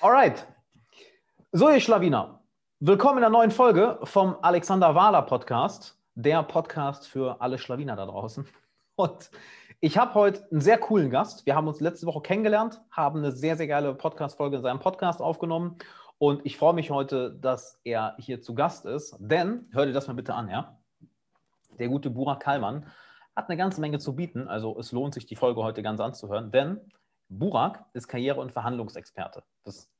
Alright. So, ihr Schlawiner. Willkommen in der neuen Folge vom Alexander Wahler Podcast, der Podcast für alle Schlawiner da draußen. Und ich habe heute einen sehr coolen Gast. Wir haben uns letzte Woche kennengelernt, haben eine sehr, sehr geile Podcast-Folge in seinem Podcast aufgenommen. Und ich freue mich heute, dass er hier zu Gast ist. Denn, hör dir das mal bitte an, ja? Der gute Burak Kallmann hat eine ganze Menge zu bieten. Also es lohnt sich, die Folge heute ganz anzuhören. Denn Burak ist Karriere- und Verhandlungsexperte. Das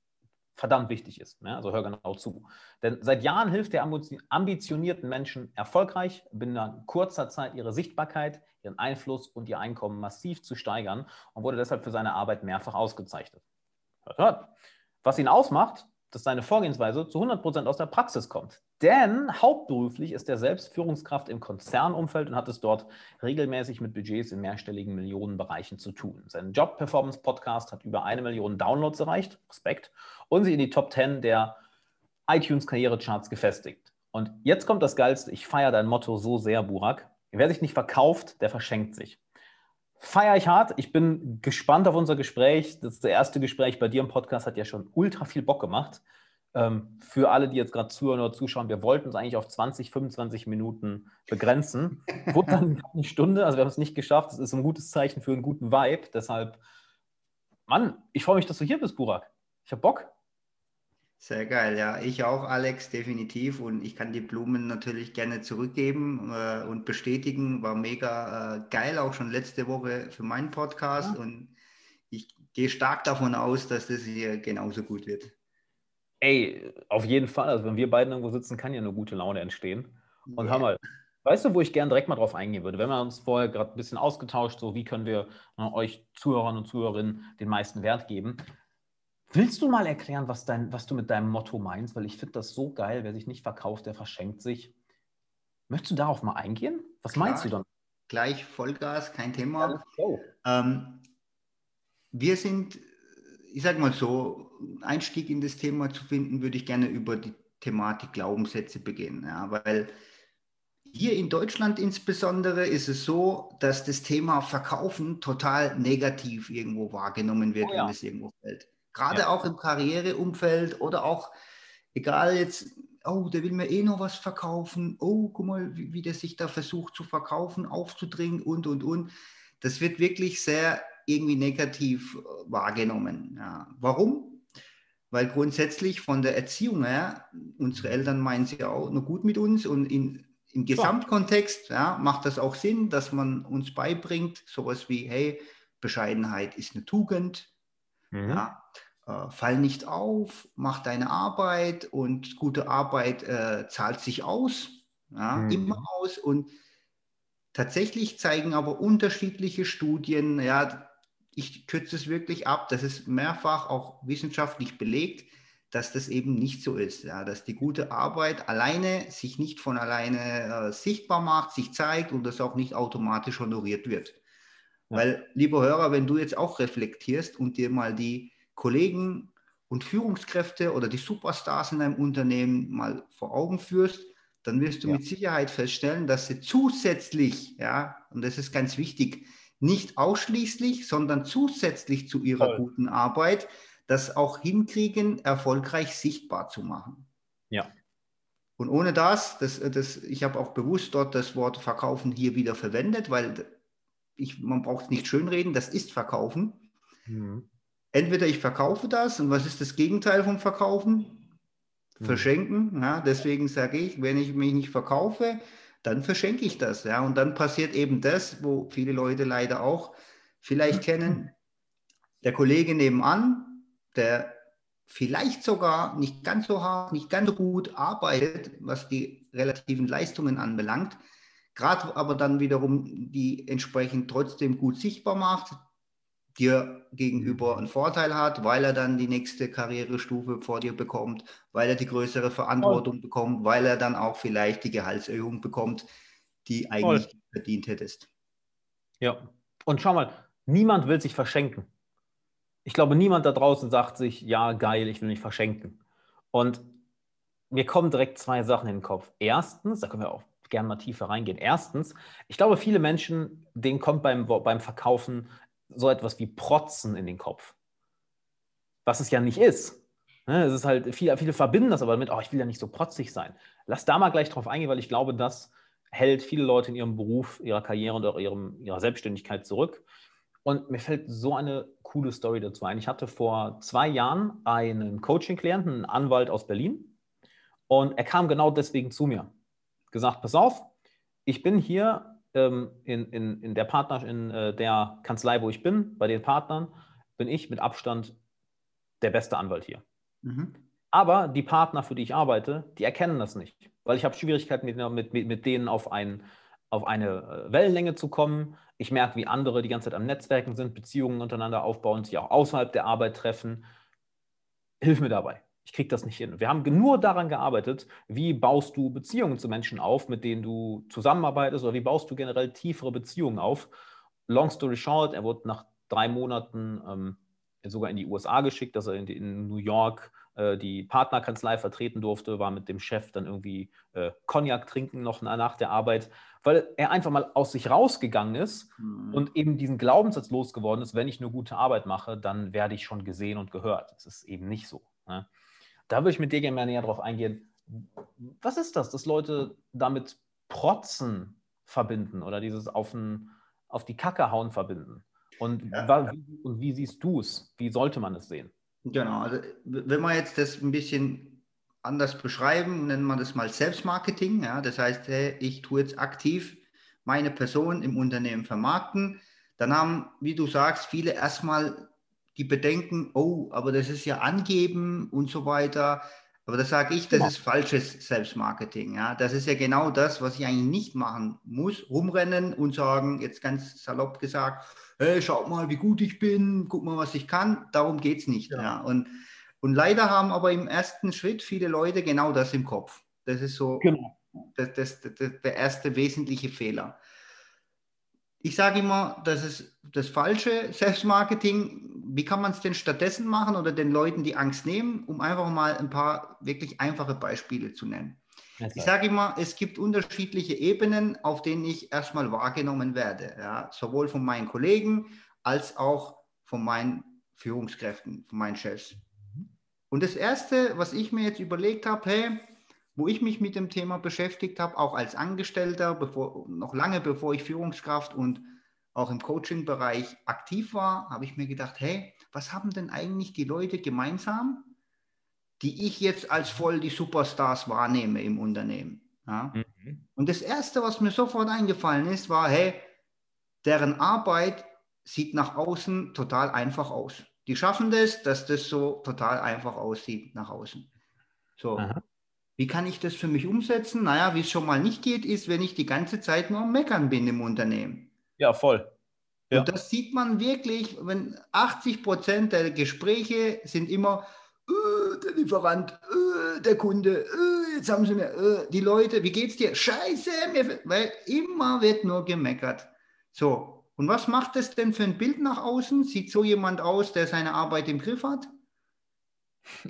verdammt wichtig ist. Ne? Also hör genau zu. Denn seit Jahren hilft er ambitionierten Menschen erfolgreich, binnen kurzer Zeit ihre Sichtbarkeit, ihren Einfluss und ihr Einkommen massiv zu steigern und wurde deshalb für seine Arbeit mehrfach ausgezeichnet. Hört, hört. Was ihn ausmacht, dass seine Vorgehensweise zu 100% aus der Praxis kommt. Denn hauptberuflich ist er selbst Führungskraft im Konzernumfeld und hat es dort regelmäßig mit Budgets in mehrstelligen Millionenbereichen zu tun. Sein Job-Performance-Podcast hat über eine Million Downloads erreicht, Respekt, und sie in die Top 10 der iTunes-Karrierecharts gefestigt. Und jetzt kommt das Geilste, ich feiere dein Motto so sehr, Burak. Wer sich nicht verkauft, der verschenkt sich feiere ich hart. Ich bin gespannt auf unser Gespräch. Das erste Gespräch bei dir im Podcast hat ja schon ultra viel Bock gemacht. Ähm, für alle, die jetzt gerade zuhören oder zuschauen, wir wollten es eigentlich auf 20, 25 Minuten begrenzen. Wurde dann eine Stunde, also wir haben es nicht geschafft. Das ist ein gutes Zeichen für einen guten Vibe. Deshalb, Mann, ich freue mich, dass du hier bist, Burak. Ich habe Bock. Sehr geil, ja. Ich auch, Alex, definitiv. Und ich kann die Blumen natürlich gerne zurückgeben äh, und bestätigen. War mega äh, geil, auch schon letzte Woche für meinen Podcast. Ja. Und ich gehe stark davon aus, dass das hier genauso gut wird. Ey, auf jeden Fall. Also, wenn wir beiden irgendwo sitzen, kann ja eine gute Laune entstehen. Und ja. hör mal, weißt du, wo ich gerne direkt mal drauf eingehen würde? Wenn wir uns vorher gerade ein bisschen ausgetauscht, so wie können wir äh, euch Zuhörern und Zuhörerinnen den meisten Wert geben? Willst du mal erklären, was, dein, was du mit deinem Motto meinst? Weil ich finde das so geil, wer sich nicht verkauft, der verschenkt sich. Möchtest du darauf mal eingehen? Was Klar, meinst du dann? Gleich Vollgas, kein Thema. Ähm, wir sind, ich sage mal so, Einstieg in das Thema zu finden, würde ich gerne über die Thematik Glaubenssätze beginnen. Ja, weil hier in Deutschland insbesondere ist es so, dass das Thema Verkaufen total negativ irgendwo wahrgenommen wird, oh ja. wenn es irgendwo fällt. Gerade ja. auch im Karriereumfeld oder auch, egal jetzt, oh, der will mir eh noch was verkaufen, oh, guck mal, wie, wie der sich da versucht zu verkaufen, aufzudringen und, und, und. Das wird wirklich sehr irgendwie negativ äh, wahrgenommen. Ja. Warum? Weil grundsätzlich von der Erziehung her, unsere Eltern meinen sie auch nur gut mit uns und in, im Gesamtkontext ja, macht das auch Sinn, dass man uns beibringt, sowas wie, hey, Bescheidenheit ist eine Tugend, mhm. ja, äh, fall nicht auf, mach deine Arbeit und gute Arbeit äh, zahlt sich aus, ja, mhm. immer aus. Und tatsächlich zeigen aber unterschiedliche Studien, ja, ich kürze es wirklich ab, das ist mehrfach auch wissenschaftlich belegt, dass das eben nicht so ist, ja, dass die gute Arbeit alleine sich nicht von alleine äh, sichtbar macht, sich zeigt und das auch nicht automatisch honoriert wird. Ja. Weil, lieber Hörer, wenn du jetzt auch reflektierst und dir mal die Kollegen und Führungskräfte oder die Superstars in deinem Unternehmen mal vor Augen führst, dann wirst du ja. mit Sicherheit feststellen, dass sie zusätzlich, ja, und das ist ganz wichtig, nicht ausschließlich, sondern zusätzlich zu ihrer Voll. guten Arbeit, das auch hinkriegen, erfolgreich sichtbar zu machen. Ja. Und ohne das, das, das ich habe auch bewusst dort das Wort Verkaufen hier wieder verwendet, weil ich, man braucht es nicht schönreden, das ist Verkaufen. Mhm entweder ich verkaufe das und was ist das Gegenteil vom Verkaufen? Hm. Verschenken. Ja, deswegen sage ich, wenn ich mich nicht verkaufe, dann verschenke ich das. Ja, und dann passiert eben das, wo viele Leute leider auch vielleicht kennen. Der Kollege nebenan, der vielleicht sogar nicht ganz so hart, nicht ganz so gut arbeitet, was die relativen Leistungen anbelangt, gerade aber dann wiederum die entsprechend trotzdem gut sichtbar macht, dir gegenüber einen Vorteil hat, weil er dann die nächste Karrierestufe vor dir bekommt, weil er die größere Verantwortung Voll. bekommt, weil er dann auch vielleicht die Gehaltserhöhung bekommt, die eigentlich Voll. verdient hättest. Ja, und schau mal, niemand will sich verschenken. Ich glaube, niemand da draußen sagt sich, ja, geil, ich will mich verschenken. Und mir kommen direkt zwei Sachen in den Kopf. Erstens, da können wir auch gerne mal tiefer reingehen. Erstens, ich glaube, viele Menschen, denen kommt beim, beim Verkaufen so etwas wie Protzen in den Kopf. Was es ja nicht ist. Ne, es ist halt, viele, viele verbinden das aber damit, oh, ich will ja nicht so protzig sein. Lass da mal gleich drauf eingehen, weil ich glaube, das hält viele Leute in ihrem Beruf, ihrer Karriere und auch ihrem, ihrer Selbstständigkeit zurück. Und mir fällt so eine coole Story dazu ein. Ich hatte vor zwei Jahren einen Coaching-Klienten, einen Anwalt aus Berlin. Und er kam genau deswegen zu mir. Gesagt, pass auf, ich bin hier ähm, in, in, in der Partner, in äh, der Kanzlei, wo ich bin, bei den Partnern, bin ich mit Abstand der beste Anwalt hier. Mhm. Aber die Partner, für die ich arbeite, die erkennen das nicht, weil ich habe Schwierigkeiten, mit, mit, mit denen auf, ein, auf eine äh, Wellenlänge zu kommen. Ich merke, wie andere die ganze Zeit am Netzwerken sind, Beziehungen untereinander aufbauen, sich auch außerhalb der Arbeit treffen. Hilf mir dabei. Ich kriege das nicht hin. Wir haben nur daran gearbeitet, wie baust du Beziehungen zu Menschen auf, mit denen du zusammenarbeitest oder wie baust du generell tiefere Beziehungen auf. Long story short, er wurde nach drei Monaten ähm, sogar in die USA geschickt, dass er in, in New York äh, die Partnerkanzlei vertreten durfte, war mit dem Chef dann irgendwie äh, Cognac trinken noch nach der Arbeit, weil er einfach mal aus sich rausgegangen ist mhm. und eben diesen Glaubenssatz losgeworden ist, wenn ich nur gute Arbeit mache, dann werde ich schon gesehen und gehört. Das ist eben nicht so. Ne? Da würde ich mit dir gerne mal näher drauf eingehen. Was ist das, dass Leute damit Protzen verbinden oder dieses auf, ein, auf die Kacke hauen verbinden? Und, ja. wie, und wie siehst du es? Wie sollte man es sehen? Genau, also wenn wir jetzt das ein bisschen anders beschreiben, nennen wir das mal Selbstmarketing. Ja? Das heißt, ich tue jetzt aktiv meine Person im Unternehmen vermarkten. Dann haben, wie du sagst, viele erstmal die Bedenken, oh, aber das ist ja angeben und so weiter. Aber das sage ich, das ja. ist falsches Selbstmarketing. Ja? Das ist ja genau das, was ich eigentlich nicht machen muss. Rumrennen und sagen, jetzt ganz salopp gesagt, hey, schaut mal, wie gut ich bin, guck mal, was ich kann. Darum geht es nicht. Ja. ja. Und, und leider haben aber im ersten Schritt viele Leute genau das im Kopf. Das ist so genau. das, das, das, der erste wesentliche Fehler. Ich sage immer, das ist das falsche Selbstmarketing. Wie kann man es denn stattdessen machen oder den Leuten die Angst nehmen, um einfach mal ein paar wirklich einfache Beispiele zu nennen? Ich sage immer, es gibt unterschiedliche Ebenen, auf denen ich erstmal wahrgenommen werde. Ja? Sowohl von meinen Kollegen als auch von meinen Führungskräften, von meinen Chefs. Und das Erste, was ich mir jetzt überlegt habe, hey, wo ich mich mit dem Thema beschäftigt habe, auch als Angestellter, bevor, noch lange bevor ich Führungskraft und auch im Coaching-Bereich aktiv war, habe ich mir gedacht, hey, was haben denn eigentlich die Leute gemeinsam, die ich jetzt als voll die Superstars wahrnehme im Unternehmen. Ja? Mhm. Und das Erste, was mir sofort eingefallen ist, war, hey, deren Arbeit sieht nach außen total einfach aus. Die schaffen das, dass das so total einfach aussieht nach außen. So. Aha. Wie kann ich das für mich umsetzen? Naja, wie es schon mal nicht geht, ist, wenn ich die ganze Zeit nur am Meckern bin im Unternehmen. Ja, voll. Ja. Und das sieht man wirklich, wenn 80 Prozent der Gespräche sind immer, äh, der Lieferant, äh, der Kunde, äh, jetzt haben sie mir, äh, die Leute, wie geht's dir? Scheiße, mir, weil immer wird nur gemeckert. So, und was macht das denn für ein Bild nach außen? Sieht so jemand aus, der seine Arbeit im Griff hat?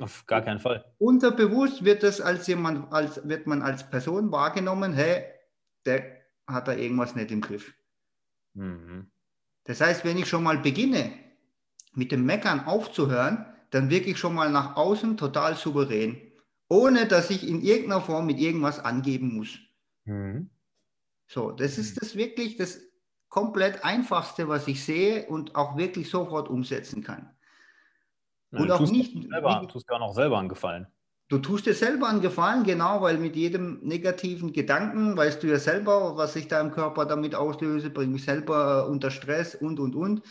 Auf gar keinen Fall. Unterbewusst wird das als jemand, als wird man als Person wahrgenommen, hey, der hat da irgendwas nicht im Griff. Mhm. Das heißt, wenn ich schon mal beginne, mit dem Meckern aufzuhören, dann wirklich schon mal nach außen total souverän, ohne dass ich in irgendeiner Form mit irgendwas angeben muss. Mhm. So, das ist mhm. das wirklich das komplett einfachste, was ich sehe und auch wirklich sofort umsetzen kann. Ja, und auch nicht. Selber, du tust gar noch selber einen Gefallen. Du tust dir selber einen Gefallen, genau, weil mit jedem negativen Gedanken weißt du ja selber, was ich da im Körper damit auslöse, bringe mich selber unter Stress und und und.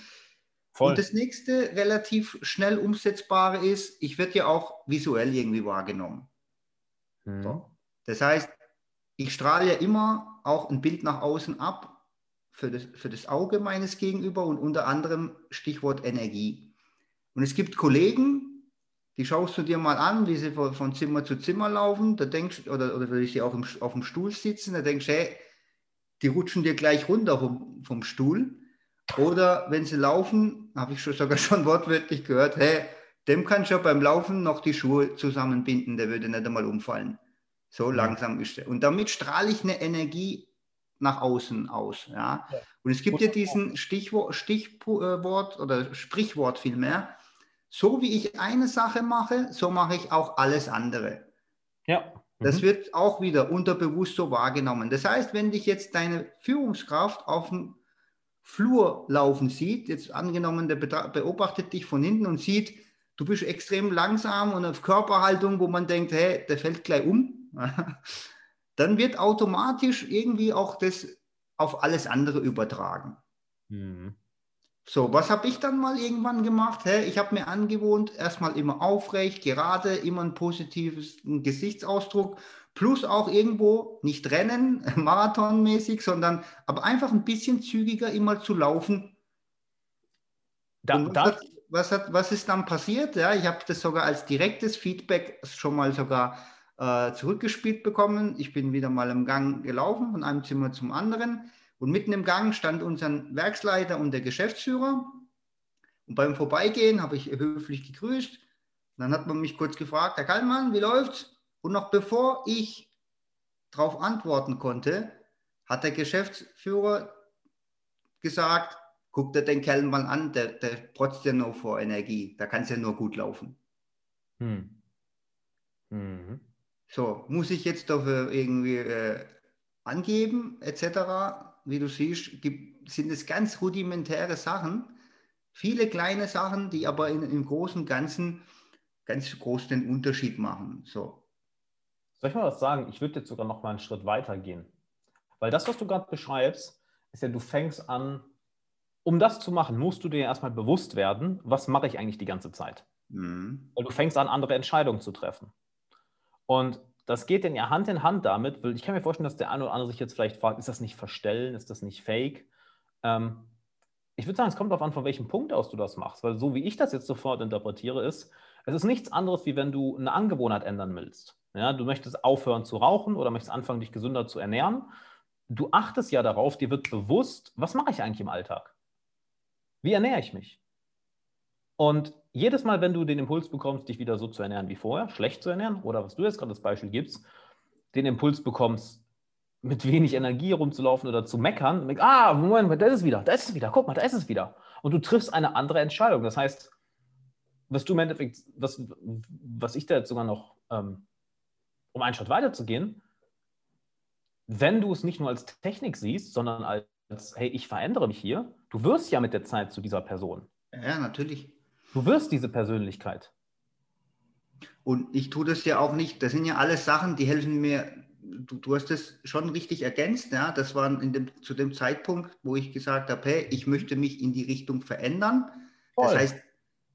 Voll. Und das nächste relativ schnell umsetzbare ist, ich werde ja auch visuell irgendwie wahrgenommen. Mhm. So. Das heißt, ich strahle ja immer auch ein Bild nach außen ab für das, für das Auge meines Gegenüber und unter anderem Stichwort Energie. Und es gibt Kollegen, die schaust du dir mal an, wie sie von, Zimmer zu Zimmer laufen, da denkst oder, oder wie sie auch im, auf dem Stuhl sitzen, da denkst du, hey, die rutschen dir gleich runter vom, vom Stuhl. Oder wenn sie laufen, habe ich schon sogar schon wortwörtlich gehört, hey, dem kann schon beim Laufen noch die Schuhe zusammenbinden, der würde nicht einmal umfallen. So langsam ist er. Und damit strahle ich eine Energie nach außen aus. Ja? ja. Und es gibt ja diesen Stichwort, Stichwort oder Sprichwort vielmehr, so wie ich eine Sache mache, so mache ich auch alles andere. Ja. Mhm. Das wird auch wieder unterbewusst so wahrgenommen. Das heißt, wenn dich jetzt deine Führungskraft auf dem Flur laufen sieht, jetzt angenommen, der beobachtet dich von hinten und sieht, du bist extrem langsam und auf Körperhaltung, wo man denkt, hey, der fällt gleich um, dann wird automatisch irgendwie auch das auf alles andere übertragen. Mhm. So, was habe ich dann mal irgendwann gemacht? Hä? Ich habe mir angewohnt, erstmal immer aufrecht, gerade, immer einen positiven Gesichtsausdruck, plus auch irgendwo nicht rennen, marathonmäßig, sondern aber einfach ein bisschen zügiger immer zu laufen. Da, was, da, hat, was, hat, was ist dann passiert? Ja, ich habe das sogar als direktes Feedback schon mal sogar äh, zurückgespielt bekommen. Ich bin wieder mal im Gang gelaufen, von einem Zimmer zum anderen. Und mitten im Gang stand unser Werksleiter und der Geschäftsführer. Und beim Vorbeigehen habe ich höflich gegrüßt. dann hat man mich kurz gefragt, Herr Kallmann, wie läuft's? Und noch bevor ich darauf antworten konnte, hat der Geschäftsführer gesagt, guck dir den Kerl mal an, der, der protzt ja nur vor Energie, da kann es ja nur gut laufen. Hm. Mhm. So, muss ich jetzt dafür irgendwie äh, angeben, etc wie du siehst, gibt, sind es ganz rudimentäre Sachen, viele kleine Sachen, die aber in, im Großen und Ganzen ganz groß den Unterschied machen. So. Soll ich mal was sagen? Ich würde jetzt sogar noch mal einen Schritt weiter gehen. Weil das, was du gerade beschreibst, ist ja, du fängst an, um das zu machen, musst du dir erstmal bewusst werden, was mache ich eigentlich die ganze Zeit. Mhm. Weil du fängst an, andere Entscheidungen zu treffen. Und das geht denn ja Hand in Hand damit, weil ich kann mir vorstellen, dass der eine oder andere sich jetzt vielleicht fragt, ist das nicht Verstellen, ist das nicht Fake? Ähm, ich würde sagen, es kommt darauf an, von welchem Punkt aus du das machst, weil so wie ich das jetzt sofort interpretiere, ist, es ist nichts anderes, wie wenn du eine Angewohnheit ändern willst. Ja, du möchtest aufhören zu rauchen oder möchtest anfangen, dich gesünder zu ernähren. Du achtest ja darauf, dir wird bewusst, was mache ich eigentlich im Alltag? Wie ernähre ich mich? Und jedes Mal, wenn du den Impuls bekommst, dich wieder so zu ernähren wie vorher, schlecht zu ernähren, oder was du jetzt gerade als Beispiel gibst, den Impuls bekommst, mit wenig Energie rumzulaufen oder zu meckern, denkst, ah, Moment, da ist es wieder, da ist es wieder, guck mal, da ist es wieder. Und du triffst eine andere Entscheidung. Das heißt, was du im Endeffekt, was, was ich da jetzt sogar noch, ähm, um einen Schritt weiter zu gehen, wenn du es nicht nur als Technik siehst, sondern als, hey, ich verändere mich hier, du wirst ja mit der Zeit zu dieser Person. Ja, natürlich. Du wirst diese Persönlichkeit. Und ich tue das ja auch nicht. Das sind ja alles Sachen, die helfen mir. Du, du hast das schon richtig ergänzt. Ja? Das war in dem, zu dem Zeitpunkt, wo ich gesagt habe, hey, ich möchte mich in die Richtung verändern. Voll. Das heißt,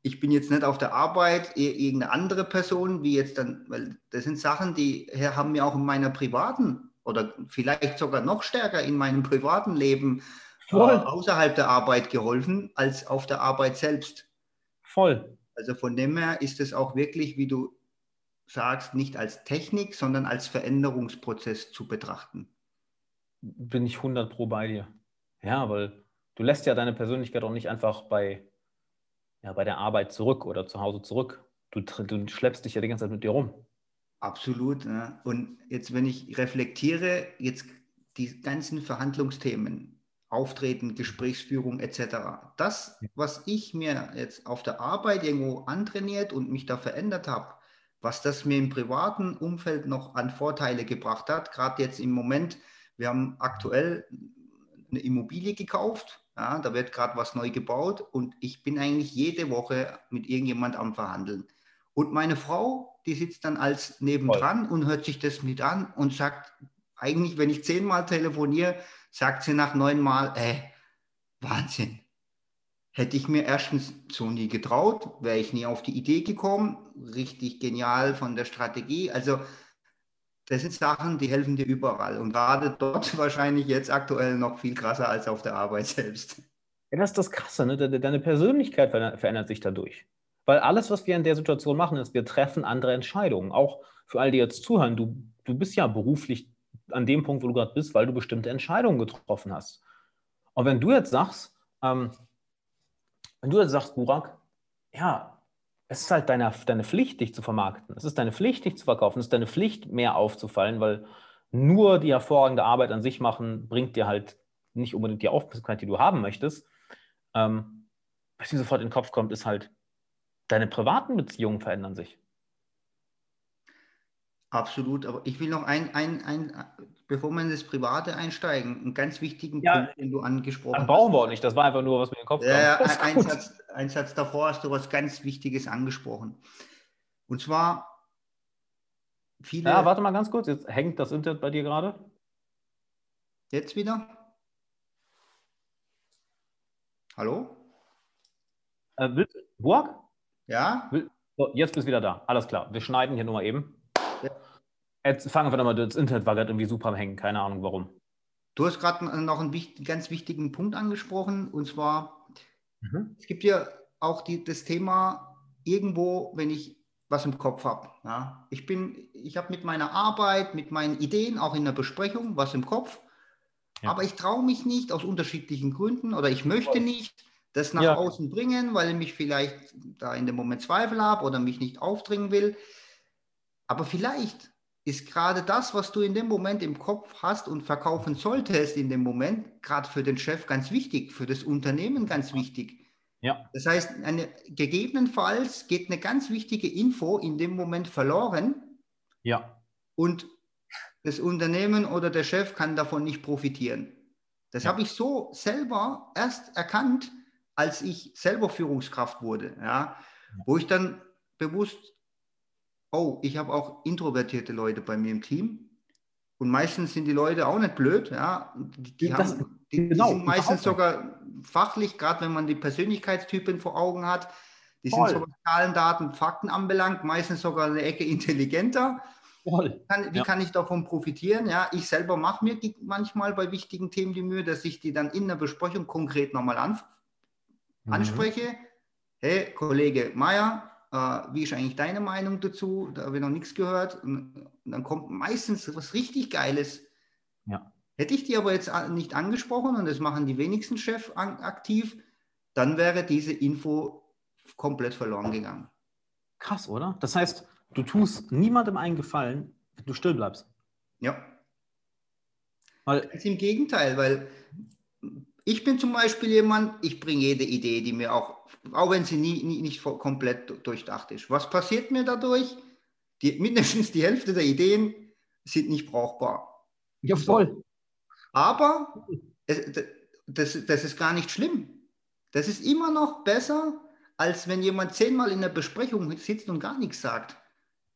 ich bin jetzt nicht auf der Arbeit irgendeine andere Person, wie jetzt dann, weil das sind Sachen, die haben mir auch in meiner privaten oder vielleicht sogar noch stärker in meinem privaten Leben äh, außerhalb der Arbeit geholfen als auf der Arbeit selbst. Voll. Also von dem her ist es auch wirklich, wie du sagst, nicht als Technik, sondern als Veränderungsprozess zu betrachten. Bin ich 100 pro bei dir. Ja, weil du lässt ja deine Persönlichkeit auch nicht einfach bei, ja, bei der Arbeit zurück oder zu Hause zurück. Du, du schleppst dich ja die ganze Zeit mit dir rum. Absolut. Ne? Und jetzt, wenn ich reflektiere, jetzt die ganzen Verhandlungsthemen, Auftreten, Gesprächsführung etc. Das, was ich mir jetzt auf der Arbeit irgendwo antrainiert und mich da verändert habe, was das mir im privaten Umfeld noch an Vorteile gebracht hat, gerade jetzt im Moment, wir haben aktuell eine Immobilie gekauft, ja, da wird gerade was neu gebaut und ich bin eigentlich jede Woche mit irgendjemand am Verhandeln. Und meine Frau, die sitzt dann als nebendran Voll. und hört sich das mit an und sagt, eigentlich, wenn ich zehnmal telefoniere, sagt sie nach neun Mal, ey, Wahnsinn. Hätte ich mir erstens so nie getraut, wäre ich nie auf die Idee gekommen. Richtig genial von der Strategie. Also das sind Sachen, die helfen dir überall. Und gerade dort wahrscheinlich jetzt aktuell noch viel krasser als auf der Arbeit selbst. Ja, das ist das Krasse. Ne? Deine Persönlichkeit verändert sich dadurch. Weil alles, was wir in der Situation machen, ist, wir treffen andere Entscheidungen. Auch für all die jetzt zuhören, du, du bist ja beruflich an dem Punkt, wo du gerade bist, weil du bestimmte Entscheidungen getroffen hast. Und wenn du jetzt sagst, ähm, wenn du jetzt sagst, Burak, ja, es ist halt deine, deine Pflicht, dich zu vermarkten. Es ist deine Pflicht, dich zu verkaufen. Es ist deine Pflicht, mehr aufzufallen, weil nur die hervorragende Arbeit an sich machen, bringt dir halt nicht unbedingt die Aufmerksamkeit, die du haben möchtest. Ähm, was mir sofort in den Kopf kommt, ist halt, deine privaten Beziehungen verändern sich. Absolut, aber ich will noch ein, ein, ein bevor wir in das Private einsteigen, einen ganz wichtigen ja, Punkt, den du angesprochen hast. Brauchen wir auch nicht, das war einfach nur, was mir in den Kopf kam. Ja, ein, Satz, ein Satz davor hast du was ganz Wichtiges angesprochen. Und zwar viele. Ja, warte mal ganz kurz, jetzt hängt das Internet bei dir gerade. Jetzt wieder? Hallo? Äh, Burg? Ja? So, jetzt bist du wieder da. Alles klar. Wir schneiden hier nur mal eben. Jetzt fangen wir nochmal, das Internet war gerade irgendwie super am Hängen. Keine Ahnung warum. Du hast gerade noch einen wichtig, ganz wichtigen Punkt angesprochen. Und zwar, mhm. es gibt ja auch die, das Thema irgendwo, wenn ich was im Kopf habe. Ja. Ich ich habe mit meiner Arbeit, mit meinen Ideen, auch in der Besprechung, was im Kopf. Ja. Aber ich traue mich nicht aus unterschiedlichen Gründen oder ich möchte nicht das nach ja. außen bringen, weil ich mich vielleicht da in dem Moment Zweifel habe oder mich nicht aufdringen will. Aber vielleicht ist gerade das, was du in dem Moment im Kopf hast und verkaufen solltest in dem Moment, gerade für den Chef ganz wichtig, für das Unternehmen ganz wichtig. Ja. Das heißt, eine, gegebenenfalls geht eine ganz wichtige Info in dem Moment verloren. Ja. Und das Unternehmen oder der Chef kann davon nicht profitieren. Das ja. habe ich so selber erst erkannt, als ich selber Führungskraft wurde, ja, wo ich dann bewusst, oh, ich habe auch introvertierte Leute bei mir im Team. Und meistens sind die Leute auch nicht blöd, ja. Die, die, das, haben, die, genau, die sind meistens sogar fachlich, gerade wenn man die Persönlichkeitstypen vor Augen hat, die Voll. sind so was Zahlen, Daten, Fakten anbelangt, meistens sogar eine Ecke intelligenter. Kann, wie ja. kann ich davon profitieren? Ja, ich selber mache mir manchmal bei wichtigen Themen die Mühe, dass ich die dann in der Besprechung konkret nochmal an, mhm. anspreche, hey, Kollege Meier, wie ist eigentlich deine Meinung dazu? Da habe ich noch nichts gehört. Und, und dann kommt meistens was richtig Geiles. Ja. Hätte ich die aber jetzt nicht angesprochen, und das machen die wenigsten Chefs aktiv, dann wäre diese Info komplett verloren gegangen. Krass, oder? Das heißt, du tust niemandem einen Gefallen, wenn du still bleibst. Ja. Weil, Ganz im Gegenteil, weil ich bin zum Beispiel jemand, ich bringe jede Idee, die mir auch, auch wenn sie nie, nie nicht komplett durchdacht ist. Was passiert mir dadurch? Die, mindestens die Hälfte der Ideen sind nicht brauchbar. Ja, voll. Aber es, das, das ist gar nicht schlimm. Das ist immer noch besser, als wenn jemand zehnmal in der Besprechung sitzt und gar nichts sagt.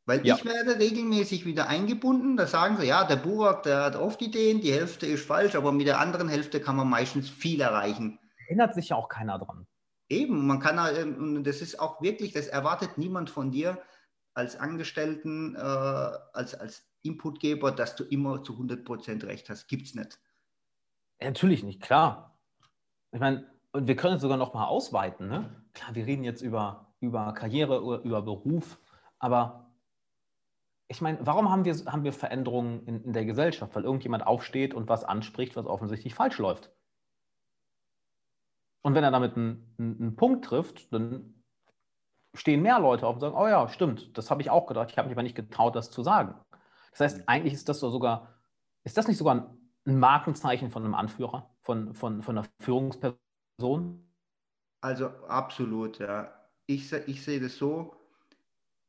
Weil ja. ich werde regelmäßig wieder eingebunden. Da sagen sie, ja, der Burak, der hat oft Ideen, die Hälfte ist falsch, aber mit der anderen Hälfte kann man meistens viel erreichen. Erinnert sich ja auch keiner dran. Eben, man kann, und das ist auch wirklich, das erwartet niemand von dir als Angestellten, äh, als, als Inputgeber, dass du immer zu 100% recht hast. Gibt es nicht. Ja, natürlich nicht, klar. Ich meine, und wir können es sogar noch mal ausweiten. Ne? Klar, wir reden jetzt über, über Karriere, über Beruf, aber ich meine, warum haben wir, haben wir Veränderungen in, in der Gesellschaft? Weil irgendjemand aufsteht und was anspricht, was offensichtlich falsch läuft. Und wenn er damit einen, einen, Punkt trifft, dann stehen mehr Leute auf und sagen, oh ja, stimmt, das habe ich auch gedacht, ich habe mich aber nicht getraut, das zu sagen. Das heißt, mhm. eigentlich ist das so sogar, ist das nicht sogar ein Markenzeichen von einem Anführer, von, von, von einer Führungsperson? Also absolut, ja. Ich, ich sehe das so,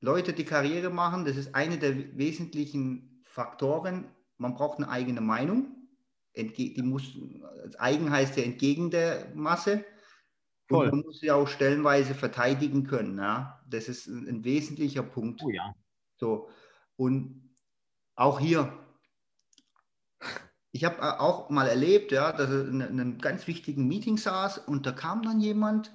Leute, die Karriere machen, das ist eine der wesentlichen Faktoren. Man braucht eine eigene Meinung. Entge die muss, eigen heißt ja entgegen der Masse. Und man muss sie auch stellenweise verteidigen können. Ja? Das ist ein, ein wesentlicher Punkt. Oh ja. So. Und auch hier, ich habe auch mal erlebt, ja, dass er in einem ganz wichtigen Meeting saß und da kam dann jemand,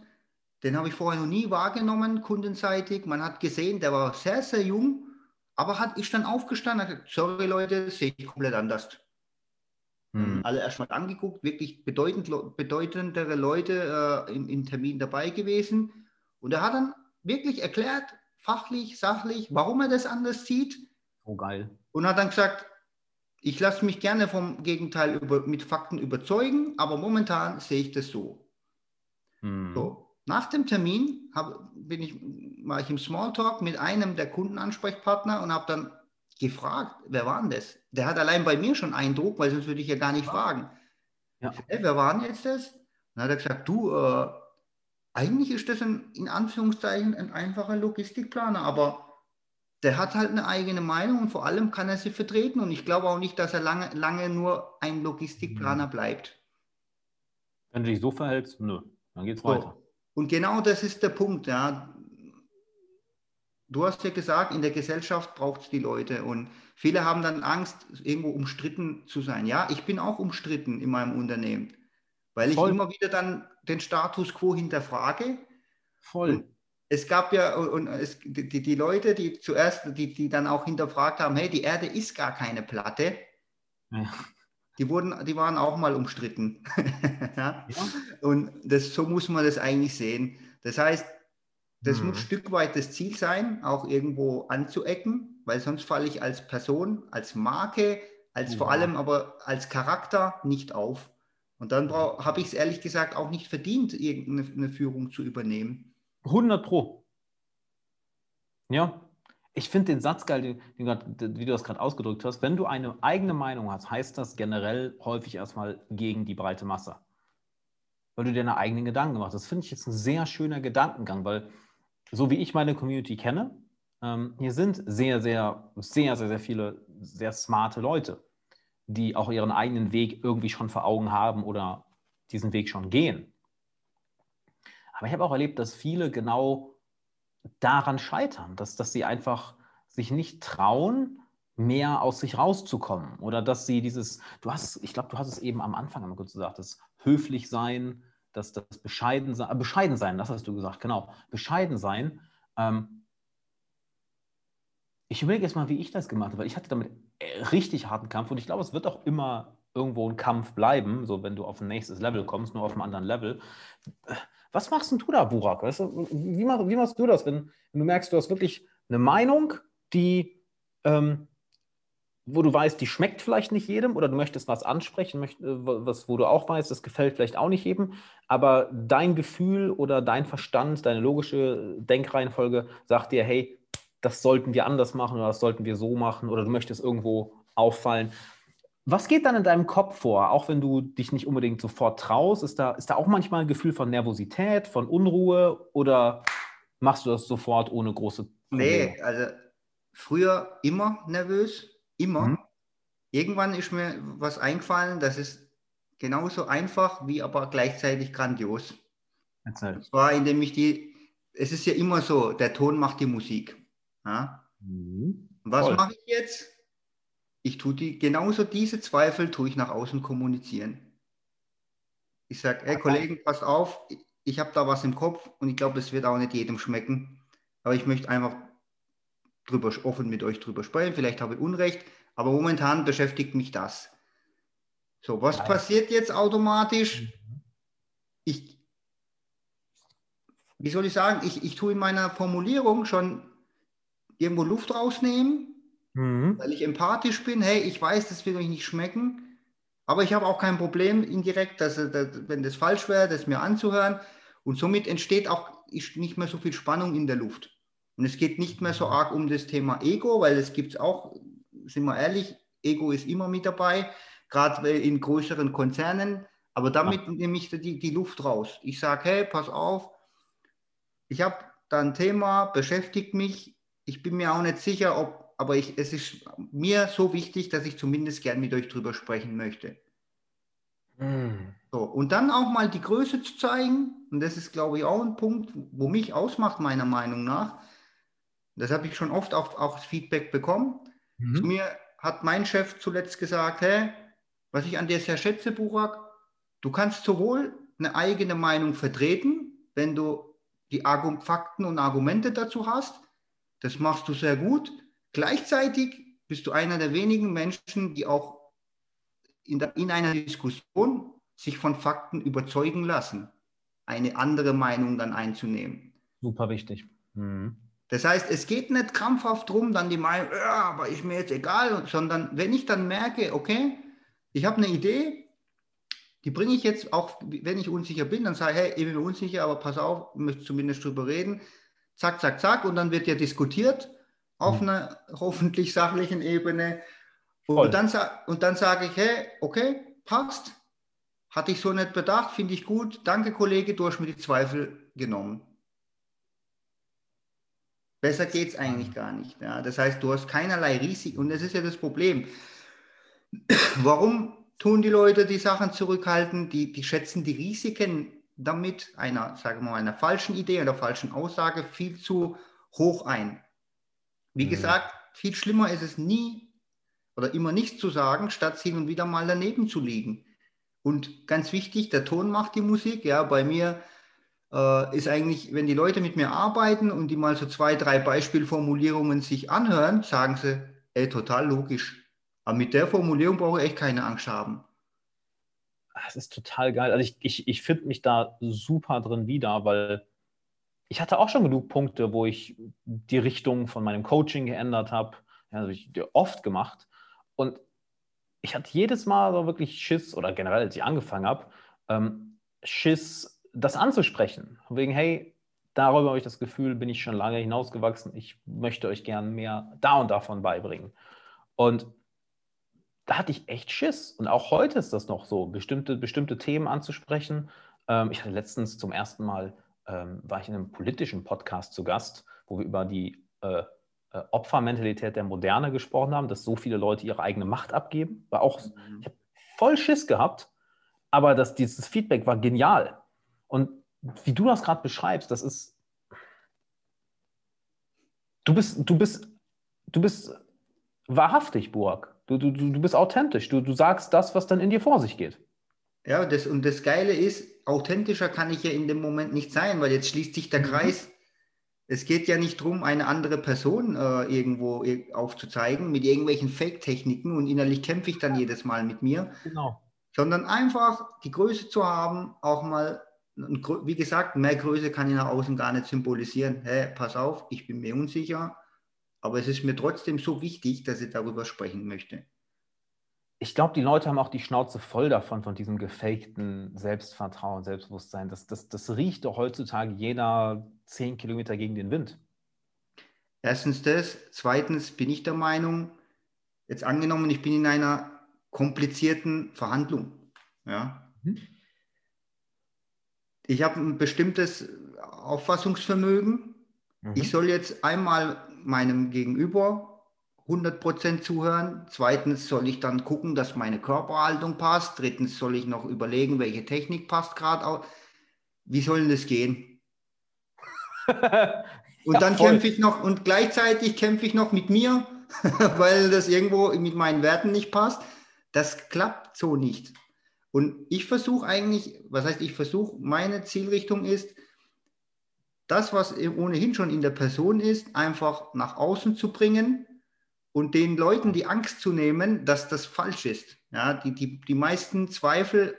den habe ich vorher noch nie wahrgenommen, kundenseitig. Man hat gesehen, der war sehr, sehr jung, aber hat ich dann aufgestanden und gesagt, sorry Leute, sehe ich komplett anders. Mhm. Alle erstmal angeguckt, wirklich bedeutend, bedeutendere Leute äh, im, im Termin dabei gewesen. Und er hat dann wirklich erklärt, fachlich, sachlich, warum er das anders sieht. Oh, geil. Und hat dann gesagt, ich lasse mich gerne vom Gegenteil über, mit Fakten überzeugen, aber momentan sehe ich das so. Mhm. So. Nach dem Termin hab, bin ich, war ich im Smalltalk mit einem der Kundenansprechpartner und habe dann gefragt, wer war denn das? Der hat allein bei mir schon Eindruck, weil sonst würde ich ja gar nicht fragen. Ja. Hey, wer war denn jetzt das? dann hat er gesagt, du, äh, eigentlich ist das ein, in Anführungszeichen ein einfacher Logistikplaner, aber der hat halt eine eigene Meinung und vor allem kann er sie vertreten. Und ich glaube auch nicht, dass er lange, lange nur ein Logistikplaner mhm. bleibt. Wenn du dich so verhältst, nö, dann geht's so. weiter. Und genau das ist der Punkt, ja. Du hast ja gesagt, in der Gesellschaft braucht es die Leute und viele haben dann Angst, irgendwo umstritten zu sein. Ja, ich bin auch umstritten in meinem Unternehmen, weil Voll. ich immer wieder dann den Status quo hinterfrage. Voll. Und es gab ja und es, die, die Leute, die zuerst, die, die dann auch hinterfragt haben, hey, die Erde ist gar keine Platte. Ja. Die, wurden, die waren auch mal umstritten. ja? Ja. Und das, so muss man das eigentlich sehen. Das heißt, das hm. muss ein Stück weit das Ziel sein, auch irgendwo anzuecken, weil sonst falle ich als Person, als Marke, als vor allem aber als Charakter nicht auf. Und dann habe ich es ehrlich gesagt auch nicht verdient, irgendeine Führung zu übernehmen. 100 Pro. Ja, ich finde den Satz geil, den, den, wie du das gerade ausgedrückt hast. Wenn du eine eigene Meinung hast, heißt das generell häufig erstmal gegen die breite Masse. Weil du dir deine eigenen Gedanken machst. Das finde ich jetzt ein sehr schöner Gedankengang, weil so wie ich meine Community kenne, ähm, hier sind sehr, sehr, sehr, sehr, sehr viele sehr smarte Leute, die auch ihren eigenen Weg irgendwie schon vor Augen haben oder diesen Weg schon gehen. Aber ich habe auch erlebt, dass viele genau daran scheitern, dass, dass sie einfach sich nicht trauen, mehr aus sich rauszukommen. Oder dass sie dieses, du hast, ich glaube, du hast es eben am Anfang einmal kurz gesagt, das höflich sein, das, das bescheiden sein, äh, bescheiden sein, das hast du gesagt, genau, bescheiden sein. Ähm, ich überlege jetzt mal, wie ich das gemacht habe, weil ich hatte damit äh, richtig harten Kampf und ich glaube, es wird auch immer irgendwo ein Kampf bleiben, so wenn du auf ein nächstes Level kommst, nur auf einem anderen Level. Was machst denn du da, Burak? Weißt du, wie, mach, wie, machst du das, wenn, wenn, du merkst, du hast wirklich eine Meinung, die, ähm, wo du weißt, die schmeckt vielleicht nicht jedem oder du möchtest was ansprechen, möcht, äh, was, wo du auch weißt, das gefällt vielleicht auch nicht jedem, aber dein Gefühl oder dein Verstand, deine logische Denkreihenfolge sagt dir, hey, das sollten wir anders machen oder das sollten wir so machen oder du möchtest irgendwo auffallen. Was geht dann in deinem Kopf vor, auch wenn du dich nicht unbedingt sofort traust? Ist da, ist da auch manchmal ein Gefühl von Nervosität, von Unruhe oder machst du das sofort ohne große Probleme? Nee, also früher immer nervös, immer. Mhm. Irgendwann ist mir was eingefallen, das ist genauso einfach wie aber gleichzeitig grandios. Erzähl. Und zwar, indem ich die, es ist ja immer so, der Ton macht die Musik. Ja? Mhm. Was mache ich jetzt? Ich tue die, genauso diese Zweifel tue ich nach außen kommunizieren. Ich sage, hey Kollegen, passt auf, ich habe da was im Kopf und ich glaube, das wird auch nicht jedem schmecken. Aber ich möchte einfach drüber, offen mit euch drüber sprechen. Vielleicht habe ich Unrecht, aber momentan beschäftigt mich das. So, was passiert jetzt automatisch? Mhm. Ich, wie soll ich sagen, ich, ich tue in meiner Formulierung schon irgendwo Luft rausnehmen mhm. weil ich empathisch bin. Hey, ich weiß, das wird euch nicht schmecken, aber ich habe auch kein Problem indirekt, dass, dass wenn das falsch wäre, das mir anzuhören. Und somit entsteht auch nicht mehr so viel Spannung in der Luft. Und es geht nicht mehr so mhm. arg um das Thema Ego, weil es gibt es auch, sind wir ehrlich, Ego ist immer mit dabei, gerade in größeren Konzernen. Aber damit ja. nehme ich die, die Luft raus. Ich sage, hey, pass auf, ich habe da ein Thema, beschäftigt mich. Ich bin mir auch nicht sicher, ob aber ich, es ist mir so wichtig, dass ich zumindest gern mit euch drüber sprechen möchte. Mm. So, und dann auch mal die Größe zu zeigen, und das ist, glaube ich, auch ein Punkt, wo mich ausmacht, meiner Meinung nach. Das habe ich schon oft auch, auch Feedback bekommen. Mhm. Zu mir hat mein Chef zuletzt gesagt, hey, was ich an dir sehr schätze, Burak, du kannst sowohl eine eigene Meinung vertreten, wenn du die Fakten und Argumente dazu hast. Das machst du sehr gut. Gleichzeitig bist du einer der wenigen Menschen, die auch in, der, in einer Diskussion sich von Fakten überzeugen lassen, eine andere Meinung dann einzunehmen. Super wichtig. Mhm. Das heißt, es geht nicht krampfhaft darum, dann die Meinung, ja, aber ist mir jetzt egal, sondern wenn ich dann merke, okay, ich habe eine Idee, die bringe ich jetzt auch, wenn ich unsicher bin, dann sage ich, hey, ich bin mir unsicher, aber pass auf, ich möchte zumindest drüber reden. Zack, zack, zack, und dann wird ja diskutiert auf mhm. einer hoffentlich sachlichen Ebene. Und dann, und dann sage ich, hey, okay, passt, hatte ich so nicht bedacht, finde ich gut. Danke, Kollege, du hast mir die Zweifel genommen. Besser geht es eigentlich gar nicht. Ja. Das heißt, du hast keinerlei Risiken. Und das ist ja das Problem. Warum tun die Leute die Sachen zurückhalten? Die, die schätzen die Risiken damit einer, sagen wir mal, einer falschen Idee, einer falschen Aussage viel zu hoch ein. Wie mhm. gesagt, viel schlimmer ist es nie oder immer nichts zu sagen, statt hin und wieder mal daneben zu liegen. Und ganz wichtig, der Ton macht die Musik. Ja, bei mir äh, ist eigentlich, wenn die Leute mit mir arbeiten und die mal so zwei, drei Beispielformulierungen sich anhören, sagen sie, ey, total logisch. Aber mit der Formulierung brauche ich echt keine Angst haben. Das ist total geil. Also ich, ich, ich finde mich da super drin wieder, weil ich hatte auch schon genug Punkte, wo ich die Richtung von meinem Coaching geändert habe. Ja, habe ich oft gemacht. Und ich hatte jedes Mal so wirklich Schiss, oder generell, als ich angefangen habe, ähm, Schiss, das anzusprechen. Wegen, hey, darüber habe ich das Gefühl, bin ich schon lange hinausgewachsen. Ich möchte euch gern mehr da und davon beibringen. Und da hatte ich echt Schiss. Und auch heute ist das noch so, bestimmte, bestimmte Themen anzusprechen. Ähm, ich hatte letztens zum ersten Mal, ähm, war ich in einem politischen Podcast zu Gast, wo wir über die äh, äh, Opfermentalität der Moderne gesprochen haben, dass so viele Leute ihre eigene Macht abgeben. War auch, mhm. ich habe voll Schiss gehabt, aber das, dieses Feedback war genial. Und wie du das gerade beschreibst, das ist. Du bist, du bist, du bist wahrhaftig, Burg. Du, du, du bist authentisch. Du, du sagst das, was dann in dir vor sich geht. Ja, das, und das Geile ist, authentischer kann ich ja in dem Moment nicht sein, weil jetzt schließt sich der mhm. Kreis. Es geht ja nicht darum, eine andere Person äh, irgendwo aufzuzeigen mit irgendwelchen Fake-Techniken und innerlich kämpfe ich dann jedes Mal mit mir. Genau. Sondern einfach die Größe zu haben, auch mal wie gesagt, mehr Größe kann ich nach außen gar nicht symbolisieren. Hey, pass auf, ich bin mir unsicher, aber es ist mir trotzdem so wichtig, dass ich darüber sprechen möchte. Ich glaube, die Leute haben auch die Schnauze voll davon, von diesem gefakten Selbstvertrauen, Selbstbewusstsein. Das, das, das riecht doch heutzutage jeder zehn Kilometer gegen den Wind. Erstens das. Zweitens bin ich der Meinung, jetzt angenommen, ich bin in einer komplizierten Verhandlung. Ja. Mhm ich habe ein bestimmtes Auffassungsvermögen. Mhm. Ich soll jetzt einmal meinem Gegenüber 100% zuhören. Zweitens soll ich dann gucken, dass meine Körperhaltung passt. Drittens soll ich noch überlegen, welche Technik passt gerade. Wie soll denn das gehen? und ja, dann kämpfe ich noch, und gleichzeitig kämpfe ich noch mit mir, weil das irgendwo mit meinen Werten nicht passt. Das klappt so nicht. Und ich versuche eigentlich, was heißt ich versuche, meine Zielrichtung ist, das, was ohnehin schon in der Person ist, einfach nach außen zu bringen und den Leuten die Angst zu nehmen, dass das falsch ist. Ja, die, die, die meisten Zweifel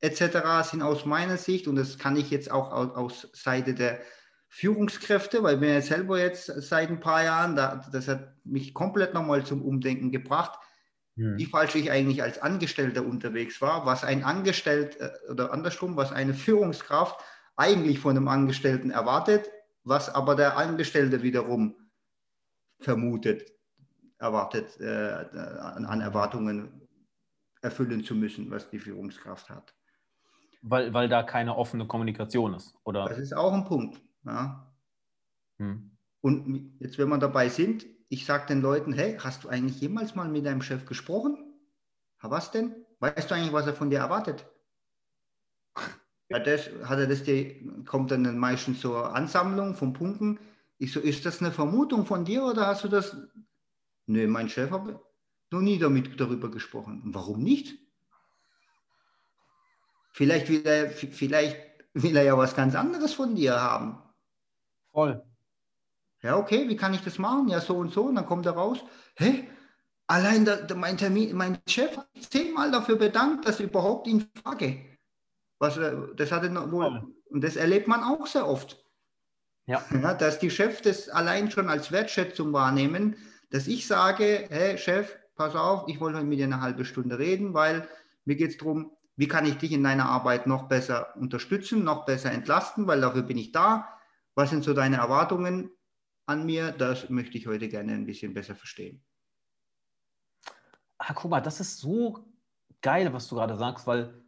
etc. sind aus meiner Sicht, und das kann ich jetzt auch aus, aus Seite der Führungskräfte, weil wir ja selber jetzt seit ein paar Jahren, da, das hat mich komplett nochmal zum Umdenken gebracht, hm. wie falsch ich eigentlich als Angestellter unterwegs war, was ein Angestellter äh, oder andersrum, was eine Führungskraft eigentlich von einem Angestellten erwartet, was aber der Angestellte wiederum vermutet, erwartet, äh, an, Erwartungen erfüllen zu müssen, was die Führungskraft hat. Weil, weil da keine offene Kommunikation ist, oder? Das ist auch ein Punkt. Ja. Hm. Und jetzt, wenn wir dabei sind, ich sage den Leuten, hey, hast du eigentlich jemals mal mit deinem Chef gesprochen? Was denn? Weißt du eigentlich, was er von dir erwartet? Hat, das, hat er das dir, kommt dann meistens zur Ansammlung von Punkten. Ich so, ist das eine Vermutung von dir oder hast du das? Nö, mein Chef hat noch nie damit darüber gesprochen. warum nicht? Vielleicht will er, vielleicht will er ja was ganz anderes von dir haben. Voll. Ja, okay, wie kann ich das machen? Ja, so und so. Und dann kommt er raus. Hä? Allein der, mein, Termin, mein Chef hat sich zehnmal dafür bedankt, dass ich überhaupt ihn frage. Was, äh, das hatte wohl, und das erlebt man auch sehr oft. Ja. ja. Dass die Chefs das allein schon als Wertschätzung wahrnehmen, dass ich sage, hey Chef, pass auf, ich wollte heute mit dir eine halbe Stunde reden, weil mir geht es darum, wie kann ich dich in deiner Arbeit noch besser unterstützen, noch besser entlasten, weil dafür bin ich da. Was sind so deine Erwartungen? an mir, das möchte ich heute gerne ein bisschen besser verstehen. Ah, guck mal, das ist so geil, was du gerade sagst, weil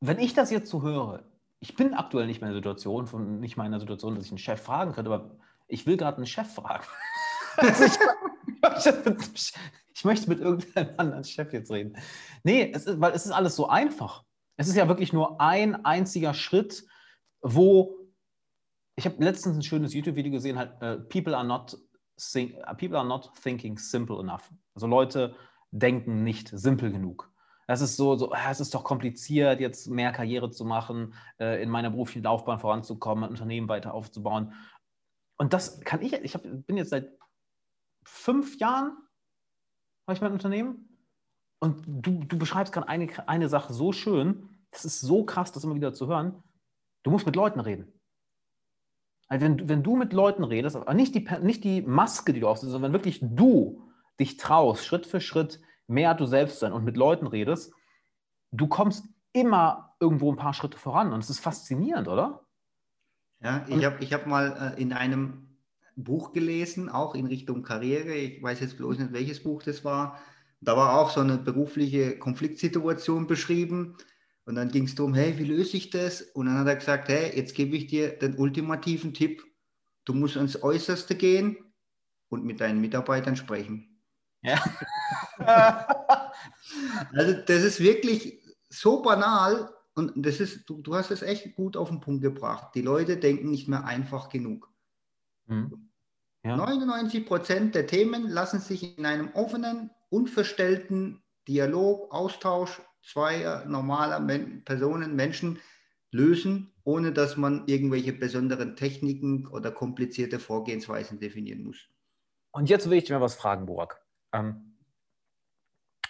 wenn ich das jetzt so höre, ich bin aktuell nicht mehr in der Situation, von, nicht mal in der Situation, dass ich einen Chef fragen könnte, aber ich will gerade einen Chef fragen. Also ich, ich, möchte mit irgendeinem anderen Chef jetzt reden. Nee, es ist, weil es ist alles so einfach. Es ist ja wirklich nur ein einziger Schritt, wo ich habe letztens ein schönes YouTube-Video gesehen, halt, uh, people, are not think, people are not thinking simple enough. Also Leute denken nicht simpel genug. Das ist so, so, ah, es ist doch kompliziert, jetzt mehr Karriere zu machen, äh, in meiner beruflichen Laufbahn voranzukommen, ein Unternehmen weiter aufzubauen. Und das kann ich, ich hab, bin jetzt seit fünf Jahren, habe ich mein Unternehmen. Und du, du beschreibst gerade eine, eine Sache so schön, das ist so krass, das immer wieder zu hören. Du musst mit Leuten reden. Also wenn, wenn du mit Leuten redest, aber nicht die, nicht die Maske, die du aufsetzt, sondern wenn wirklich du dich traust, Schritt für Schritt mehr du selbst sein und mit Leuten redest, du kommst immer irgendwo ein paar Schritte voran. Und es ist faszinierend, oder? Ja, ich habe ich hab mal äh, in einem Buch gelesen, auch in Richtung Karriere. Ich weiß jetzt bloß nicht, welches Buch das war. Da war auch so eine berufliche Konfliktsituation beschrieben. Und dann ging es darum, hey, wie löse ich das? Und dann hat er gesagt, hey, jetzt gebe ich dir den ultimativen Tipp. Du musst ans Äußerste gehen und mit deinen Mitarbeitern sprechen. Ja. also das ist wirklich so banal und das ist, du, du hast es echt gut auf den Punkt gebracht. Die Leute denken nicht mehr einfach genug. Mhm. Ja. 99 Prozent der Themen lassen sich in einem offenen, unverstellten Dialog, Austausch zweier normaler Men Personen, Menschen lösen, ohne dass man irgendwelche besonderen Techniken oder komplizierte Vorgehensweisen definieren muss. Und jetzt will ich dir mal was fragen, Burak. Ähm,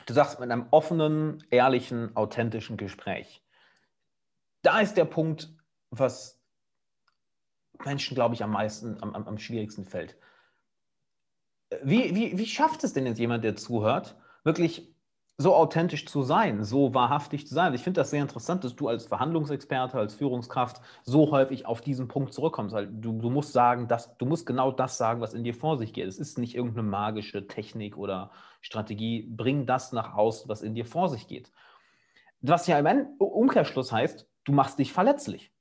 du sagst mit einem offenen, ehrlichen, authentischen Gespräch. Da ist der Punkt, was Menschen, glaube ich, am meisten, am, am, am schwierigsten fällt. Wie, wie, wie schafft es denn jetzt jemand, der zuhört, wirklich so authentisch zu sein, so wahrhaftig zu sein. Ich finde das sehr interessant, dass du als Verhandlungsexperte, als Führungskraft so häufig auf diesen Punkt zurückkommst. Weil du, du musst sagen, dass, du musst genau das sagen, was in dir vor sich geht. Es ist nicht irgendeine magische Technik oder Strategie. Bring das nach außen, was in dir vor sich geht. Was ja im Umkehrschluss heißt, du machst dich verletzlich.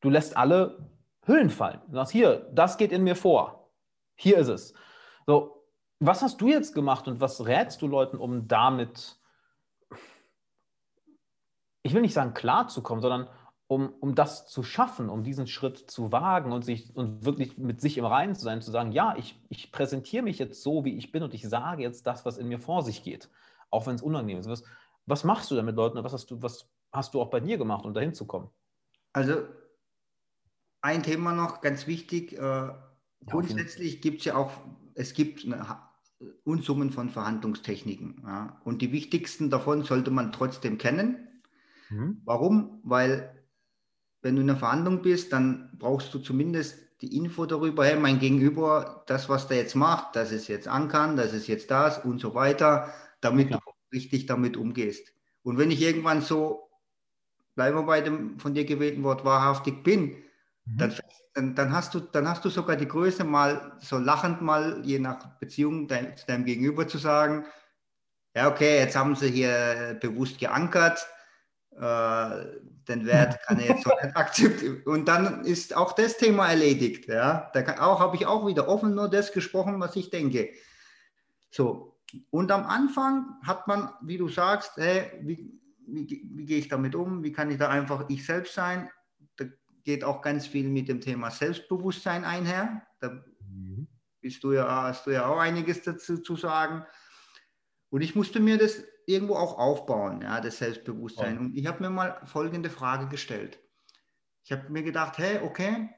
Du lässt alle Hüllen fallen. Du sagst, hier, das geht in mir vor. Hier ist es. So, was hast du jetzt gemacht und was rätst du Leuten, um damit, ich will nicht sagen klarzukommen, sondern um, um das zu schaffen, um diesen Schritt zu wagen und, sich, und wirklich mit sich im Reinen zu sein, zu sagen, ja, ich, ich präsentiere mich jetzt so, wie ich bin und ich sage jetzt das, was in mir vor sich geht, auch wenn es unangenehm ist. Was, was machst du damit Leuten und was hast du, was hast du auch bei dir gemacht, um dahin zu kommen? Also ein Thema noch ganz wichtig. Äh, grundsätzlich gibt es ja auch, es gibt eine Unsummen von Verhandlungstechniken. Ja. Und die wichtigsten davon sollte man trotzdem kennen. Mhm. Warum? Weil wenn du in einer Verhandlung bist, dann brauchst du zumindest die Info darüber, hey, mein Gegenüber, das, was der jetzt macht, das ist jetzt ankern, das ist jetzt das und so weiter, damit ja. du richtig damit umgehst. Und wenn ich irgendwann so, bleiben wir bei dem von dir gewählten Wort, wahrhaftig bin, mhm. dann dann, dann, hast du, dann hast du sogar die Größe, mal so lachend mal, je nach Beziehung dein, zu deinem Gegenüber zu sagen, ja, okay, jetzt haben sie hier bewusst geankert, äh, den Wert kann er jetzt so nicht akzeptieren. Und dann ist auch das Thema erledigt. Ja? Da auch, habe ich auch wieder offen nur das gesprochen, was ich denke. So, und am Anfang hat man, wie du sagst, hey, wie, wie, wie gehe ich damit um? Wie kann ich da einfach ich selbst sein? Geht auch ganz viel mit dem Thema Selbstbewusstsein einher. Da mhm. bist du ja, hast du ja auch einiges dazu zu sagen. Und ich musste mir das irgendwo auch aufbauen, ja, das Selbstbewusstsein. Und ich habe mir mal folgende Frage gestellt. Ich habe mir gedacht, hey, okay,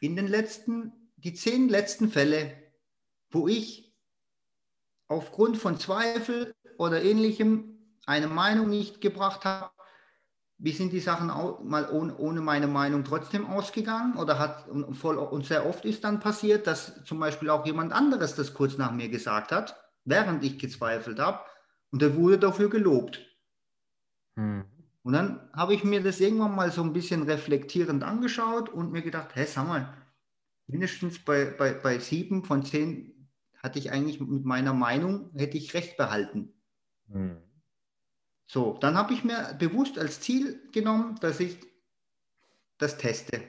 in den letzten, die zehn letzten Fälle, wo ich aufgrund von Zweifel oder ähnlichem eine Meinung nicht gebracht habe, wie sind die Sachen auch, mal ohne, ohne, meine Meinung trotzdem ausgegangen? Oder hat und, voll, und sehr oft ist dann passiert, dass zum Beispiel auch jemand anderes das kurz nach mir gesagt hat, während ich gezweifelt habe, und er wurde dafür gelobt. Hm. Und dann habe ich mir das irgendwann mal so ein bisschen reflektierend angeschaut und mir gedacht, hä, sag mal, mindestens bei, bei, bei sieben von zehn hatte ich eigentlich mit meiner Meinung, hätte ich recht behalten. Hm. So, dann habe ich mir bewusst als Ziel genommen, dass ich das teste.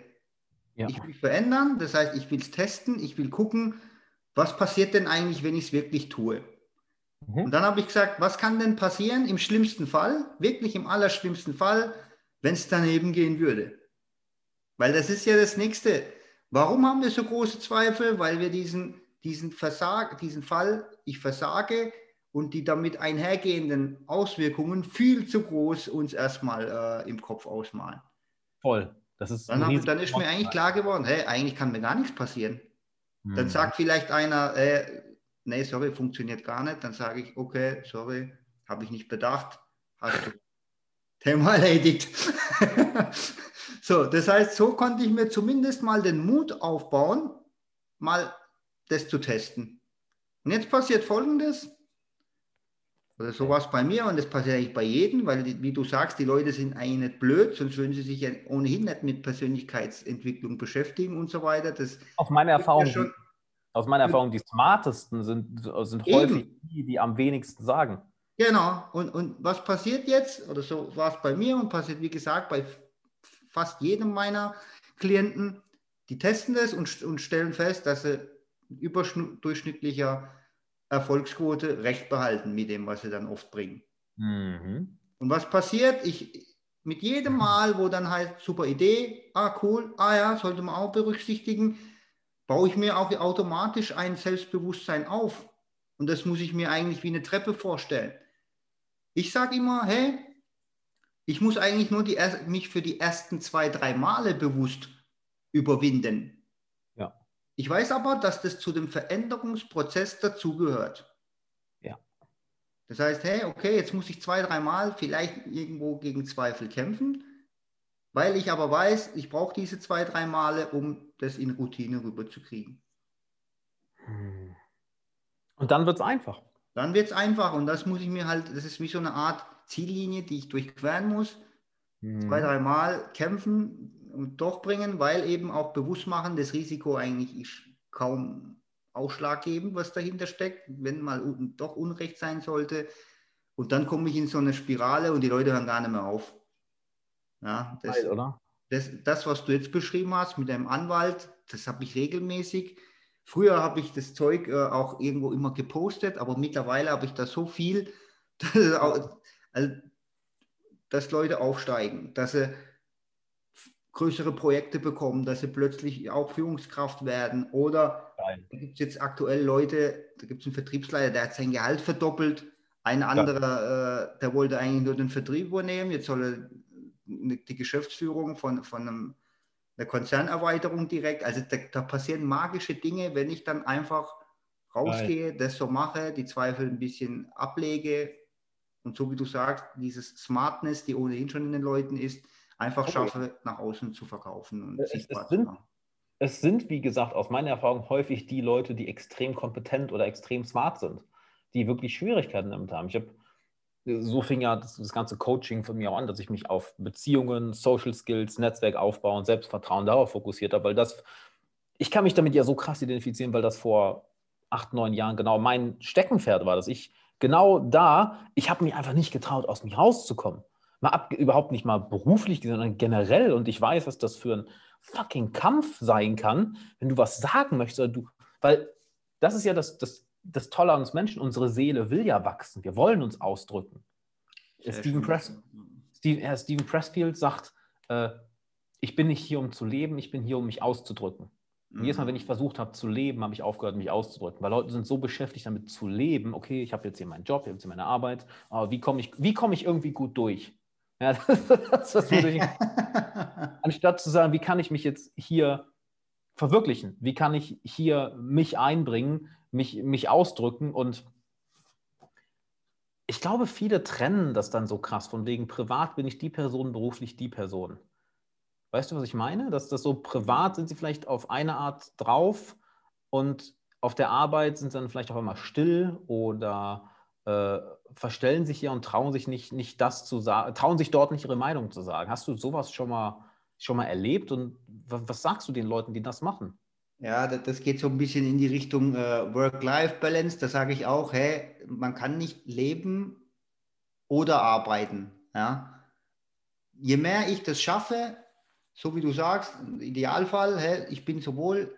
Ja. Ich will verändern, das heißt, ich will es testen, ich will gucken, was passiert denn eigentlich, wenn ich es wirklich tue. Mhm. Und dann habe ich gesagt, was kann denn passieren im schlimmsten Fall, wirklich im allerschlimmsten Fall, wenn es daneben gehen würde. Weil das ist ja das Nächste. Warum haben wir so große Zweifel? Weil wir diesen, diesen, Versag, diesen Fall, ich versage, und die damit einhergehenden Auswirkungen viel zu groß uns erstmal äh, im Kopf ausmalen. Voll. Das ist dann, haben, dann ist mir eigentlich klar geworden, hey, eigentlich kann mir gar nichts passieren. Hm. Dann sagt vielleicht einer, äh, nee, sorry, funktioniert gar nicht. Dann sage ich, okay, sorry, habe ich nicht bedacht. Hast du Thema erledigt. so, das heißt, so konnte ich mir zumindest mal den Mut aufbauen, mal das zu testen. Und jetzt passiert Folgendes. Oder so war es bei mir und das passiert eigentlich bei jedem, weil, wie du sagst, die Leute sind eigentlich nicht blöd, sonst würden sie sich ja ohnehin nicht mit Persönlichkeitsentwicklung beschäftigen und so weiter. Das aus meiner Erfahrung, ja schon, aus meiner Erfahrung, die smartesten sind, sind häufig die, die am wenigsten sagen. Genau. Und, und was passiert jetzt? Oder so war es bei mir und passiert, wie gesagt, bei fast jedem meiner Klienten. Die testen das und, und stellen fest, dass sie überdurchschnittlicher Erfolgsquote recht behalten mit dem, was sie dann oft bringen. Mhm. Und was passiert? Ich, mit jedem Mal, wo dann halt super Idee, ah cool, ah ja, sollte man auch berücksichtigen, baue ich mir auch automatisch ein Selbstbewusstsein auf. Und das muss ich mir eigentlich wie eine Treppe vorstellen. Ich sage immer, hey, ich muss eigentlich nur die, mich für die ersten zwei, drei Male bewusst überwinden. Ich weiß aber, dass das zu dem Veränderungsprozess dazugehört. Ja. Das heißt, hey, okay, jetzt muss ich zwei, drei Mal vielleicht irgendwo gegen Zweifel kämpfen, weil ich aber weiß, ich brauche diese zwei, drei Male, um das in Routine rüberzukriegen. Hm. Und dann wird es einfach. Dann wird es einfach und das muss ich mir halt, das ist wie so eine Art Ziellinie, die ich durchqueren muss. Mhm. Zwei, dreimal kämpfen und durchbringen, weil eben auch bewusst machen, das Risiko eigentlich ist kaum ausschlaggebend, was dahinter steckt, wenn mal doch Unrecht sein sollte. Und dann komme ich in so eine Spirale und die Leute hören gar nicht mehr auf. Ja, das, Geil, oder? Das, das, was du jetzt beschrieben hast mit deinem Anwalt, das habe ich regelmäßig. Früher habe ich das Zeug äh, auch irgendwo immer gepostet, aber mittlerweile habe ich da so viel, dass, also, dass Leute aufsteigen, dass sie größere Projekte bekommen, dass sie plötzlich auch Führungskraft werden. Oder Nein. da gibt es jetzt aktuell Leute, da gibt es einen Vertriebsleiter, der hat sein Gehalt verdoppelt. Ein anderer, äh, der wollte eigentlich nur den Vertrieb übernehmen, jetzt soll er die Geschäftsführung von, von einem eine Konzernerweiterung direkt. Also da, da, passieren magische Dinge, wenn ich dann einfach rausgehe, Geil. das so mache, die Zweifel ein bisschen ablege und so wie du sagst, dieses Smartness, die ohnehin schon in den Leuten ist, einfach okay. schaffe, nach außen zu verkaufen und es, sichtbar es sind, zu machen. Es sind, wie gesagt, aus meiner Erfahrung häufig die Leute, die extrem kompetent oder extrem smart sind, die wirklich Schwierigkeiten damit haben. Ich habe so fing ja das, das, ganze Coaching von mir auch an, dass ich mich auf Beziehungen, Social Skills, Netzwerkaufbau und Selbstvertrauen darauf fokussiert habe, weil das, ich kann mich damit ja so krass identifizieren, weil das vor acht, neun Jahren genau mein Steckenpferd war, dass ich genau da, ich habe mich einfach nicht getraut, aus mir rauszukommen. Mal ab, überhaupt nicht mal beruflich, sondern generell. Und ich weiß, was das für ein fucking Kampf sein kann, wenn du was sagen möchtest. Oder du, weil das ist ja das, das das Tolle an uns Menschen, unsere Seele will ja wachsen. Wir wollen uns ausdrücken. Stephen, Press, Steve, Herr Stephen Pressfield sagt, äh, ich bin nicht hier, um zu leben, ich bin hier, um mich auszudrücken. Mhm. Jedes Mal, wenn ich versucht habe zu leben, habe ich aufgehört, mich auszudrücken, weil Leute sind so beschäftigt damit zu leben. Okay, ich habe jetzt hier meinen Job, ich habe jetzt hier meine Arbeit, aber wie komme ich, komm ich irgendwie gut durch? Ja, das, das durch Anstatt zu sagen, wie kann ich mich jetzt hier verwirklichen? Wie kann ich hier mich einbringen? mich, mich ausdrücken. Und ich glaube, viele trennen das dann so krass, von wegen privat bin ich die Person, beruflich die Person. Weißt du, was ich meine? Dass das so privat sind sie vielleicht auf eine Art drauf und auf der Arbeit sind sie dann vielleicht auch immer still oder äh, verstellen sich hier und trauen sich nicht, nicht das zu sagen, trauen sich dort nicht ihre Meinung zu sagen. Hast du sowas schon mal, schon mal erlebt und was sagst du den Leuten, die das machen? Ja, das geht so ein bisschen in die Richtung äh, Work-Life-Balance. Da sage ich auch, hey, man kann nicht leben oder arbeiten. Ja. Je mehr ich das schaffe, so wie du sagst, im Idealfall, hä, ich bin sowohl,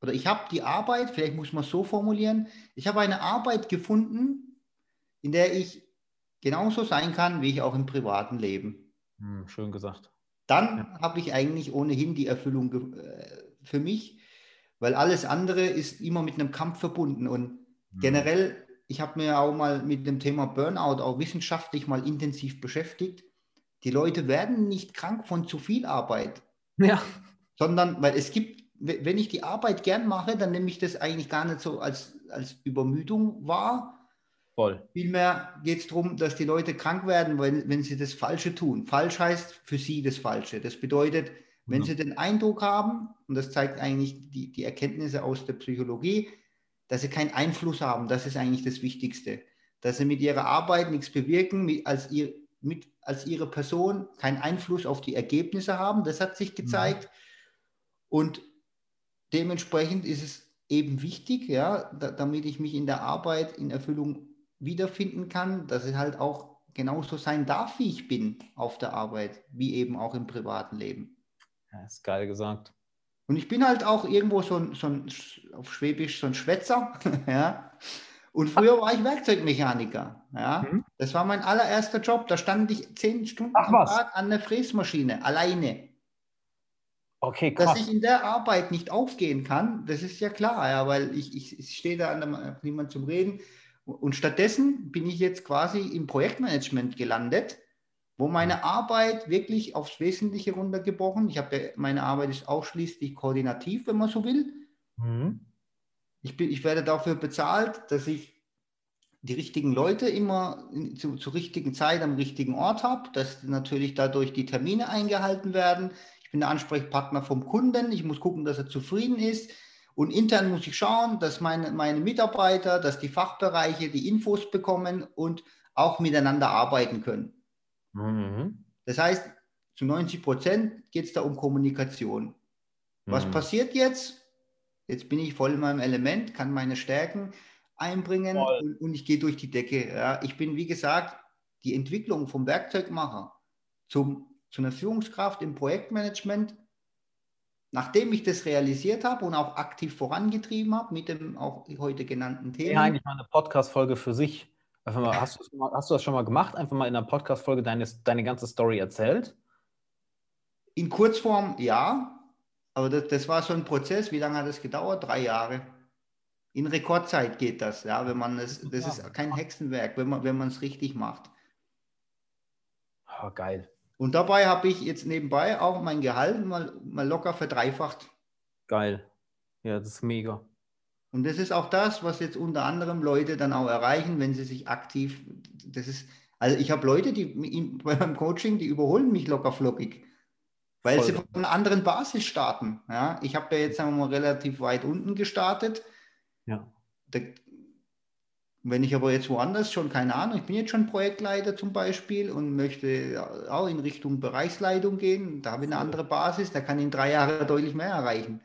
oder ich habe die Arbeit, vielleicht muss man es so formulieren, ich habe eine Arbeit gefunden, in der ich genauso sein kann, wie ich auch im privaten Leben. Hm, schön gesagt. Dann ja. habe ich eigentlich ohnehin die Erfüllung äh, für mich, weil alles andere ist immer mit einem Kampf verbunden. Und mhm. generell, ich habe mir auch mal mit dem Thema Burnout auch wissenschaftlich mal intensiv beschäftigt. Die Leute werden nicht krank von zu viel Arbeit. Ja. Sondern, weil es gibt, wenn ich die Arbeit gern mache, dann nehme ich das eigentlich gar nicht so als, als Übermüdung wahr. Voll. Vielmehr geht es darum, dass die Leute krank werden, wenn, wenn sie das Falsche tun. Falsch heißt für sie das Falsche. Das bedeutet, wenn ja. sie den Eindruck haben, und das zeigt eigentlich die, die Erkenntnisse aus der Psychologie, dass sie keinen Einfluss haben, das ist eigentlich das Wichtigste. Dass sie mit ihrer Arbeit nichts bewirken, mit, als, ihr, mit, als ihre Person keinen Einfluss auf die Ergebnisse haben, das hat sich gezeigt. Ja. Und dementsprechend ist es eben wichtig, ja, da, damit ich mich in der Arbeit in Erfüllung wiederfinden kann, dass es halt auch genauso sein darf, wie ich bin auf der Arbeit, wie eben auch im privaten Leben. Ja, ist geil gesagt. Und ich bin halt auch irgendwo so ein, so ein auf Schwäbisch so ein Schwätzer. ja. Und früher war ich Werkzeugmechaniker. Ja. Mhm. Das war mein allererster Job. Da stand ich zehn Stunden Ach, am Tag an der Fräsmaschine, alleine. Okay, krass. Dass ich in der Arbeit nicht aufgehen kann, das ist ja klar, ja, weil ich, ich, ich stehe da an der, niemand zum Reden. Und stattdessen bin ich jetzt quasi im Projektmanagement gelandet wo meine Arbeit wirklich aufs Wesentliche runtergebrochen. Ich habe meine Arbeit ist ausschließlich koordinativ, wenn man so will. Mhm. Ich, bin, ich werde dafür bezahlt, dass ich die richtigen Leute immer zu, zur richtigen Zeit am richtigen Ort habe, dass natürlich dadurch die Termine eingehalten werden. Ich bin der Ansprechpartner vom Kunden. Ich muss gucken, dass er zufrieden ist. Und intern muss ich schauen, dass meine, meine Mitarbeiter, dass die Fachbereiche die Infos bekommen und auch miteinander arbeiten können. Mhm. Das heißt, zu 90 Prozent geht es da um Kommunikation. Was mhm. passiert jetzt? Jetzt bin ich voll in meinem Element, kann meine Stärken einbringen und, und, ich gehe durch die Decke. Ja, ich bin, wie gesagt, die Entwicklung vom Werkzeugmacher zum, zu einer Führungskraft im Projektmanagement, nachdem ich das realisiert habe und auch aktiv vorangetrieben habe mit dem auch heute genannten Thema. Ja, eigentlich mal eine Podcast-Folge für sich. Einfach mal, hast, du mal, hast du das schon mal gemacht? Einfach mal in einer Podcast-Folge deine, deine ganze Story erzählt? In Kurzform ja, aber das, das war so ein Prozess. Wie lange hat das gedauert? Drei Jahre. In Rekordzeit geht das, ja, wenn man es, das ist kein Hexenwerk, wenn man wenn es richtig macht. Oh, geil. Und dabei habe ich jetzt nebenbei auch mein Gehalt mal, mal locker verdreifacht. Geil. Ja, das ist mega. Und das ist auch das, was jetzt unter anderem Leute dann auch erreichen, wenn sie sich aktiv, das ist, also ich habe Leute, die beim Coaching, die überholen mich locker flockig, weil Voll. sie von einer anderen Basis starten. Ja, ich habe ja jetzt, sagen wir mal, relativ weit unten gestartet. Ja. Da, wenn ich aber jetzt woanders schon, keine Ahnung, ich bin jetzt schon Projektleiter zum Beispiel und möchte auch in Richtung Bereichsleitung gehen, da habe ich eine andere Basis, da kann ich in drei Jahren deutlich mehr erreichen.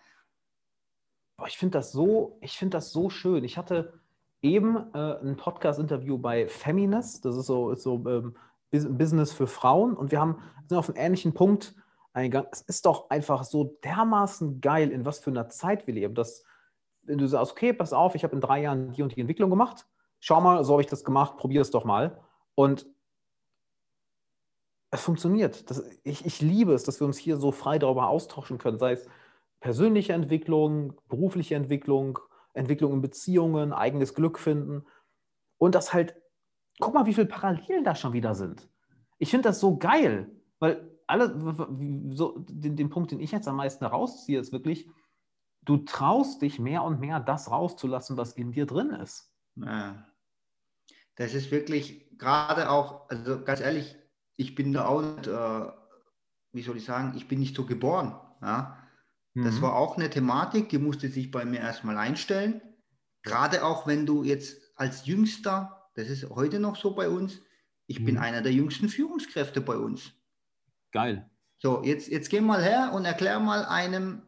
Ich finde das so, ich finde das so schön. Ich hatte eben äh, ein Podcast-Interview bei Feminist, das ist so, ist so ähm, Business für Frauen, und wir haben sind auf einen ähnlichen Punkt eingegangen. Es ist doch einfach so dermaßen geil, in was für einer Zeit wir leben. Dass, wenn du sagst, okay, pass auf, ich habe in drei Jahren die und die Entwicklung gemacht, schau mal, so habe ich das gemacht, probier es doch mal. Und es funktioniert. Das, ich, ich liebe es, dass wir uns hier so frei darüber austauschen können, sei es persönliche Entwicklung, berufliche Entwicklung, Entwicklung in Beziehungen, eigenes Glück finden. Und das halt, guck mal, wie viele Parallelen da schon wieder sind. Ich finde das so geil, weil alle, so, den, den Punkt, den ich jetzt am meisten herausziehe, ist wirklich, du traust dich mehr und mehr, das rauszulassen, was in dir drin ist. Ja. Das ist wirklich gerade auch, also ganz ehrlich, ich bin da auch, äh, wie soll ich sagen, ich bin nicht so geboren. Ja? Das mhm. war auch eine Thematik, die musste sich bei mir erstmal einstellen. Gerade auch wenn du jetzt als Jüngster, das ist heute noch so bei uns, ich mhm. bin einer der jüngsten Führungskräfte bei uns. Geil. So, jetzt, jetzt geh mal her und erklär mal einem,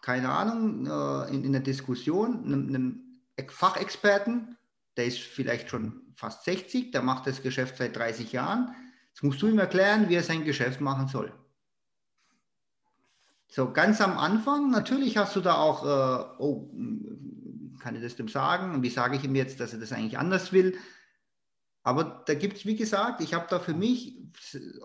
keine Ahnung, äh, in, in der Diskussion, einem, einem Fachexperten, der ist vielleicht schon fast 60, der macht das Geschäft seit 30 Jahren. Jetzt musst du ihm erklären, wie er sein Geschäft machen soll. So, ganz am Anfang, natürlich hast du da auch, äh, oh, kann ich das dem sagen? Und wie sage ich ihm jetzt, dass er das eigentlich anders will? Aber da gibt es, wie gesagt, ich habe da für mich,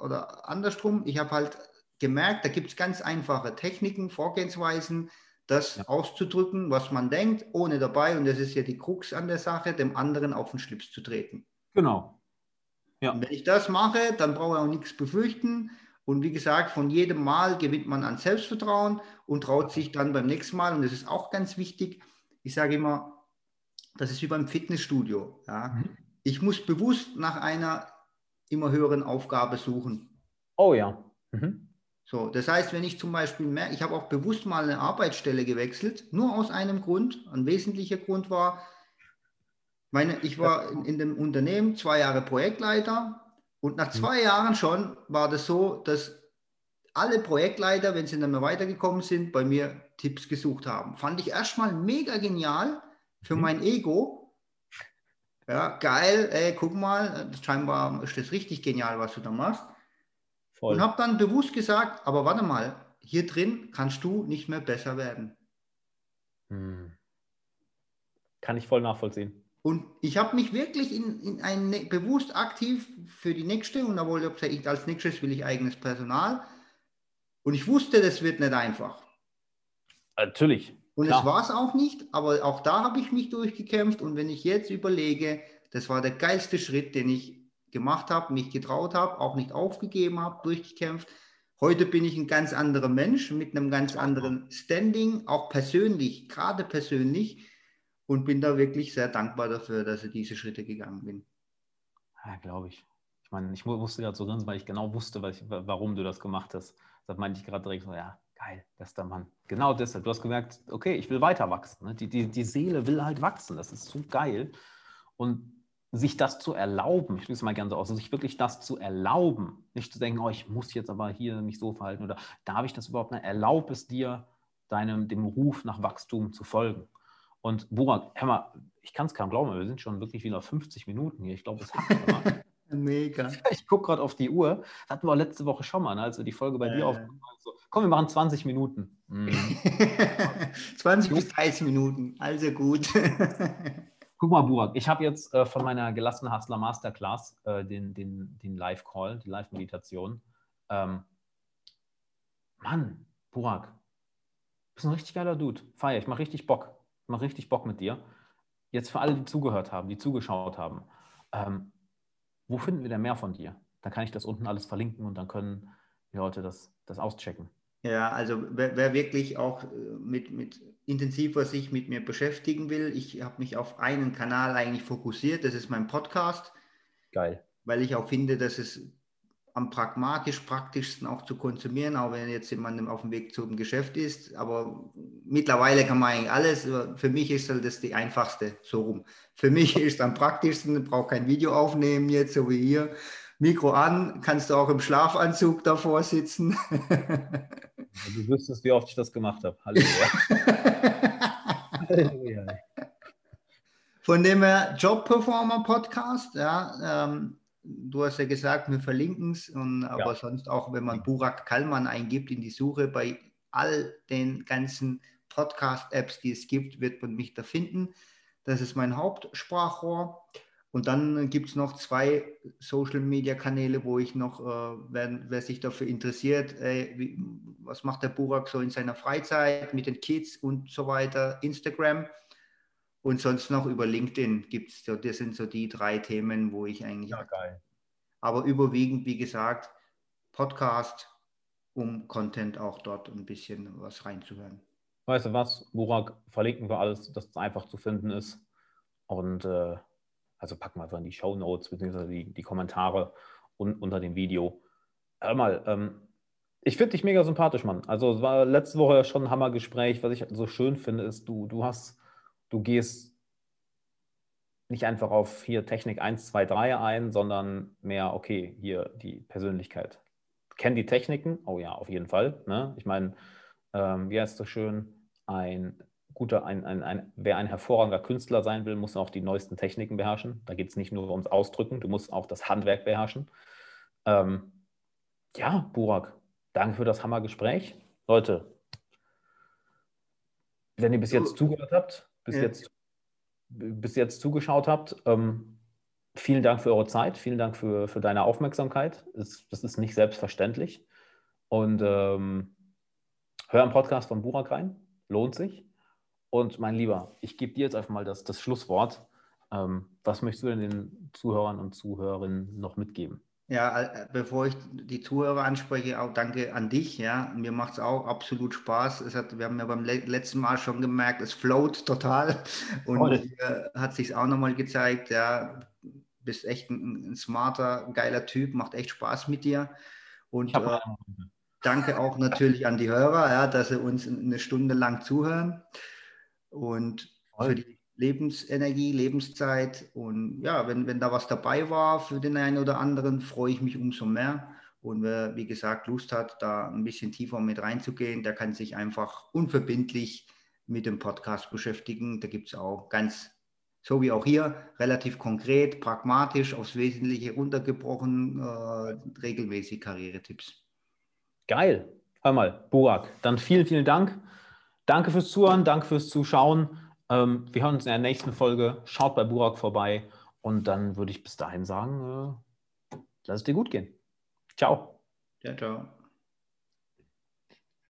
oder andersrum, ich habe halt gemerkt, da gibt es ganz einfache Techniken, Vorgehensweisen, das ja. auszudrücken, was man denkt, ohne dabei, und das ist ja die Krux an der Sache, dem anderen auf den Schlips zu treten. Genau. Ja. Und wenn ich das mache, dann brauche ich auch nichts befürchten. Und wie gesagt, von jedem Mal gewinnt man an Selbstvertrauen und traut sich dann beim nächsten Mal, und das ist auch ganz wichtig, ich sage immer, das ist wie beim Fitnessstudio. Ja. Mhm. Ich muss bewusst nach einer immer höheren Aufgabe suchen. Oh ja. Mhm. So, das heißt, wenn ich zum Beispiel merke, ich habe auch bewusst mal eine Arbeitsstelle gewechselt, nur aus einem Grund, ein wesentlicher Grund war, meine, ich war in, in dem Unternehmen zwei Jahre Projektleiter und nach zwei Jahren schon war das so, dass alle Projektleiter, wenn sie dann mal weitergekommen sind, bei mir Tipps gesucht haben. Fand ich erstmal mega genial für mhm. mein Ego. Ja, geil, ey, guck mal, scheinbar ist das richtig genial, was du da machst. Voll. Und habe dann bewusst gesagt, aber warte mal, hier drin kannst du nicht mehr besser werden. Hm. Kann ich voll nachvollziehen. Und ich habe mich wirklich in, in ein, ne, bewusst aktiv für die nächste, und da wollte ich als nächstes will ich eigenes Personal. Und ich wusste, das wird nicht einfach. Natürlich. Und es war es auch nicht, aber auch da habe ich mich durchgekämpft. Und wenn ich jetzt überlege, das war der geilste Schritt, den ich gemacht habe, mich getraut habe, auch nicht aufgegeben habe, durchgekämpft. Heute bin ich ein ganz anderer Mensch mit einem ganz anderen Standing, auch persönlich, gerade persönlich und bin da wirklich sehr dankbar dafür, dass ich diese Schritte gegangen bin. Ja, glaube ich. Ich meine, ich musste gerade so grinsen, weil ich genau wusste, ich, warum du das gemacht hast. Da meinte ich gerade direkt so, ja, geil, bester Mann. Genau deshalb. Du hast gemerkt, okay, ich will weiter wachsen. Ne? Die, die, die Seele will halt wachsen. Das ist so geil. Und sich das zu erlauben, ich es mal gerne so aus, sich wirklich das zu erlauben, nicht zu denken, oh, ich muss jetzt aber hier mich so verhalten oder darf ich das überhaupt nicht, erlaub es dir, deinem, dem Ruf nach Wachstum zu folgen. Und Burak, hör mal, ich kann es kaum glauben, wir sind schon wirklich wieder 50 Minuten hier. Ich glaube, es hat Mega. Ich gucke gerade auf die Uhr. Das hatten wir letzte Woche schon mal, ne, als wir die Folge bei äh. dir aufgenommen haben. So, komm, wir machen 20 Minuten. Mhm. 20 bis 30 Minuten, also gut. Guck mal, Burak, ich habe jetzt äh, von meiner gelassenen Hustler Masterclass äh, den, den, den Live-Call, die Live-Meditation. Ähm, Mann, Burak, bist ein richtig geiler Dude. Feier, ich mache richtig Bock macht richtig Bock mit dir. Jetzt für alle, die zugehört haben, die zugeschaut haben, ähm, wo finden wir denn mehr von dir? Dann kann ich das unten alles verlinken und dann können die Leute das, das auschecken. Ja, also wer, wer wirklich auch äh, mit, mit intensiver sich mit mir beschäftigen will, ich habe mich auf einen Kanal eigentlich fokussiert, das ist mein Podcast. Geil. Weil ich auch finde, dass es am pragmatisch praktischsten auch zu konsumieren, auch wenn jetzt jemand auf dem Weg zum Geschäft ist. Aber mittlerweile kann man eigentlich alles. Für mich ist halt das die einfachste, so rum. Für mich ist am praktischsten, brauche kein Video aufnehmen jetzt, so wie hier. Mikro an, kannst du auch im Schlafanzug davor sitzen. Du wüsstest, wie oft ich das gemacht habe. Halleluja. Halleluja. Von dem her Job Performer Podcast, ja, ähm, du hast ja gesagt, wir verlinken es, aber ja. sonst auch, wenn man Burak Kallmann eingibt in die Suche, bei all den ganzen Podcast-Apps, die es gibt, wird man mich da finden. Das ist mein Hauptsprachrohr. Und dann gibt es noch zwei Social-Media-Kanäle, wo ich noch, äh, wer, wer, sich dafür interessiert, äh, wie, was macht der Burak so in seiner Freizeit mit den Kids und so weiter, Instagram. Und sonst noch über LinkedIn gibt es, so, das sind so die drei Themen, wo ich eigentlich. Ja, geil. Aber überwiegend, wie gesagt, Podcast, um Content auch dort ein bisschen was reinzuhören. Weißt du was, Burak, verlinken wir alles, dass es einfach zu finden ist. Und äh, also packen wir einfach in die Show Notes bzw. Die, die Kommentare un, unter dem Video. Hör mal, ähm, ich finde dich mega sympathisch, Mann. Also es war letzte Woche schon ein Hammergespräch. Was ich so schön finde, ist, du, du hast du gehst nicht einfach auf hier Technik 1, 2, 3 ein, sondern mehr, okay, hier die Persönlichkeit. Kenn die Techniken? Oh ja, auf jeden Fall. Ne? Ich meine, ähm, wie heißt das schön? Ein guter, ein, ein, ein, wer ein hervorragender Künstler sein will, muss auch die neuesten Techniken beherrschen. Da geht es nicht nur ums Ausdrücken, du musst auch das Handwerk beherrschen. Ähm, ja, Burak, danke für das Hammergespräch. Leute, wenn ihr bis jetzt zugehört habt, bis, ja. jetzt, bis jetzt zugeschaut habt, ähm, vielen Dank für eure Zeit, vielen Dank für, für deine Aufmerksamkeit. Das, das ist nicht selbstverständlich. Und ähm, hör am Podcast von Burak rein, lohnt sich. Und mein Lieber, ich gebe dir jetzt einfach mal das, das Schlusswort. Ähm, was möchtest du denn den Zuhörern und Zuhörerinnen noch mitgeben? Ja, äh, bevor ich die Zuhörer anspreche, auch danke an dich. Ja, mir macht es auch absolut Spaß. Es hat, wir haben ja beim letzten Mal schon gemerkt, es float total und hier hat sich auch nochmal gezeigt. Ja, bist echt ein, ein, smarter, geiler Typ, macht echt Spaß mit dir. Und äh, danke auch natürlich an die Hörer, ja, dass sie uns eine Stunde lang zuhören und für die Lebensenergie, Lebenszeit. Und ja, wenn, wenn da was dabei war für den einen oder anderen, freue ich mich umso mehr. Und wer, wie gesagt, Lust hat, da ein bisschen tiefer mit reinzugehen, der kann sich einfach unverbindlich mit dem Podcast beschäftigen. Da gibt es auch ganz, so wie auch hier, relativ konkret, pragmatisch, aufs Wesentliche runtergebrochen, äh, regelmäßig Karrieretipps. Geil. Hör mal, Burak, dann vielen, vielen Dank. Danke fürs Zuhören, danke fürs Zuschauen. Ähm, wir hören uns in der nächsten Folge. Schaut bei Burak vorbei und dann würde ich bis dahin sagen, äh, lass es dir gut gehen. Ciao. Ciao, ciao.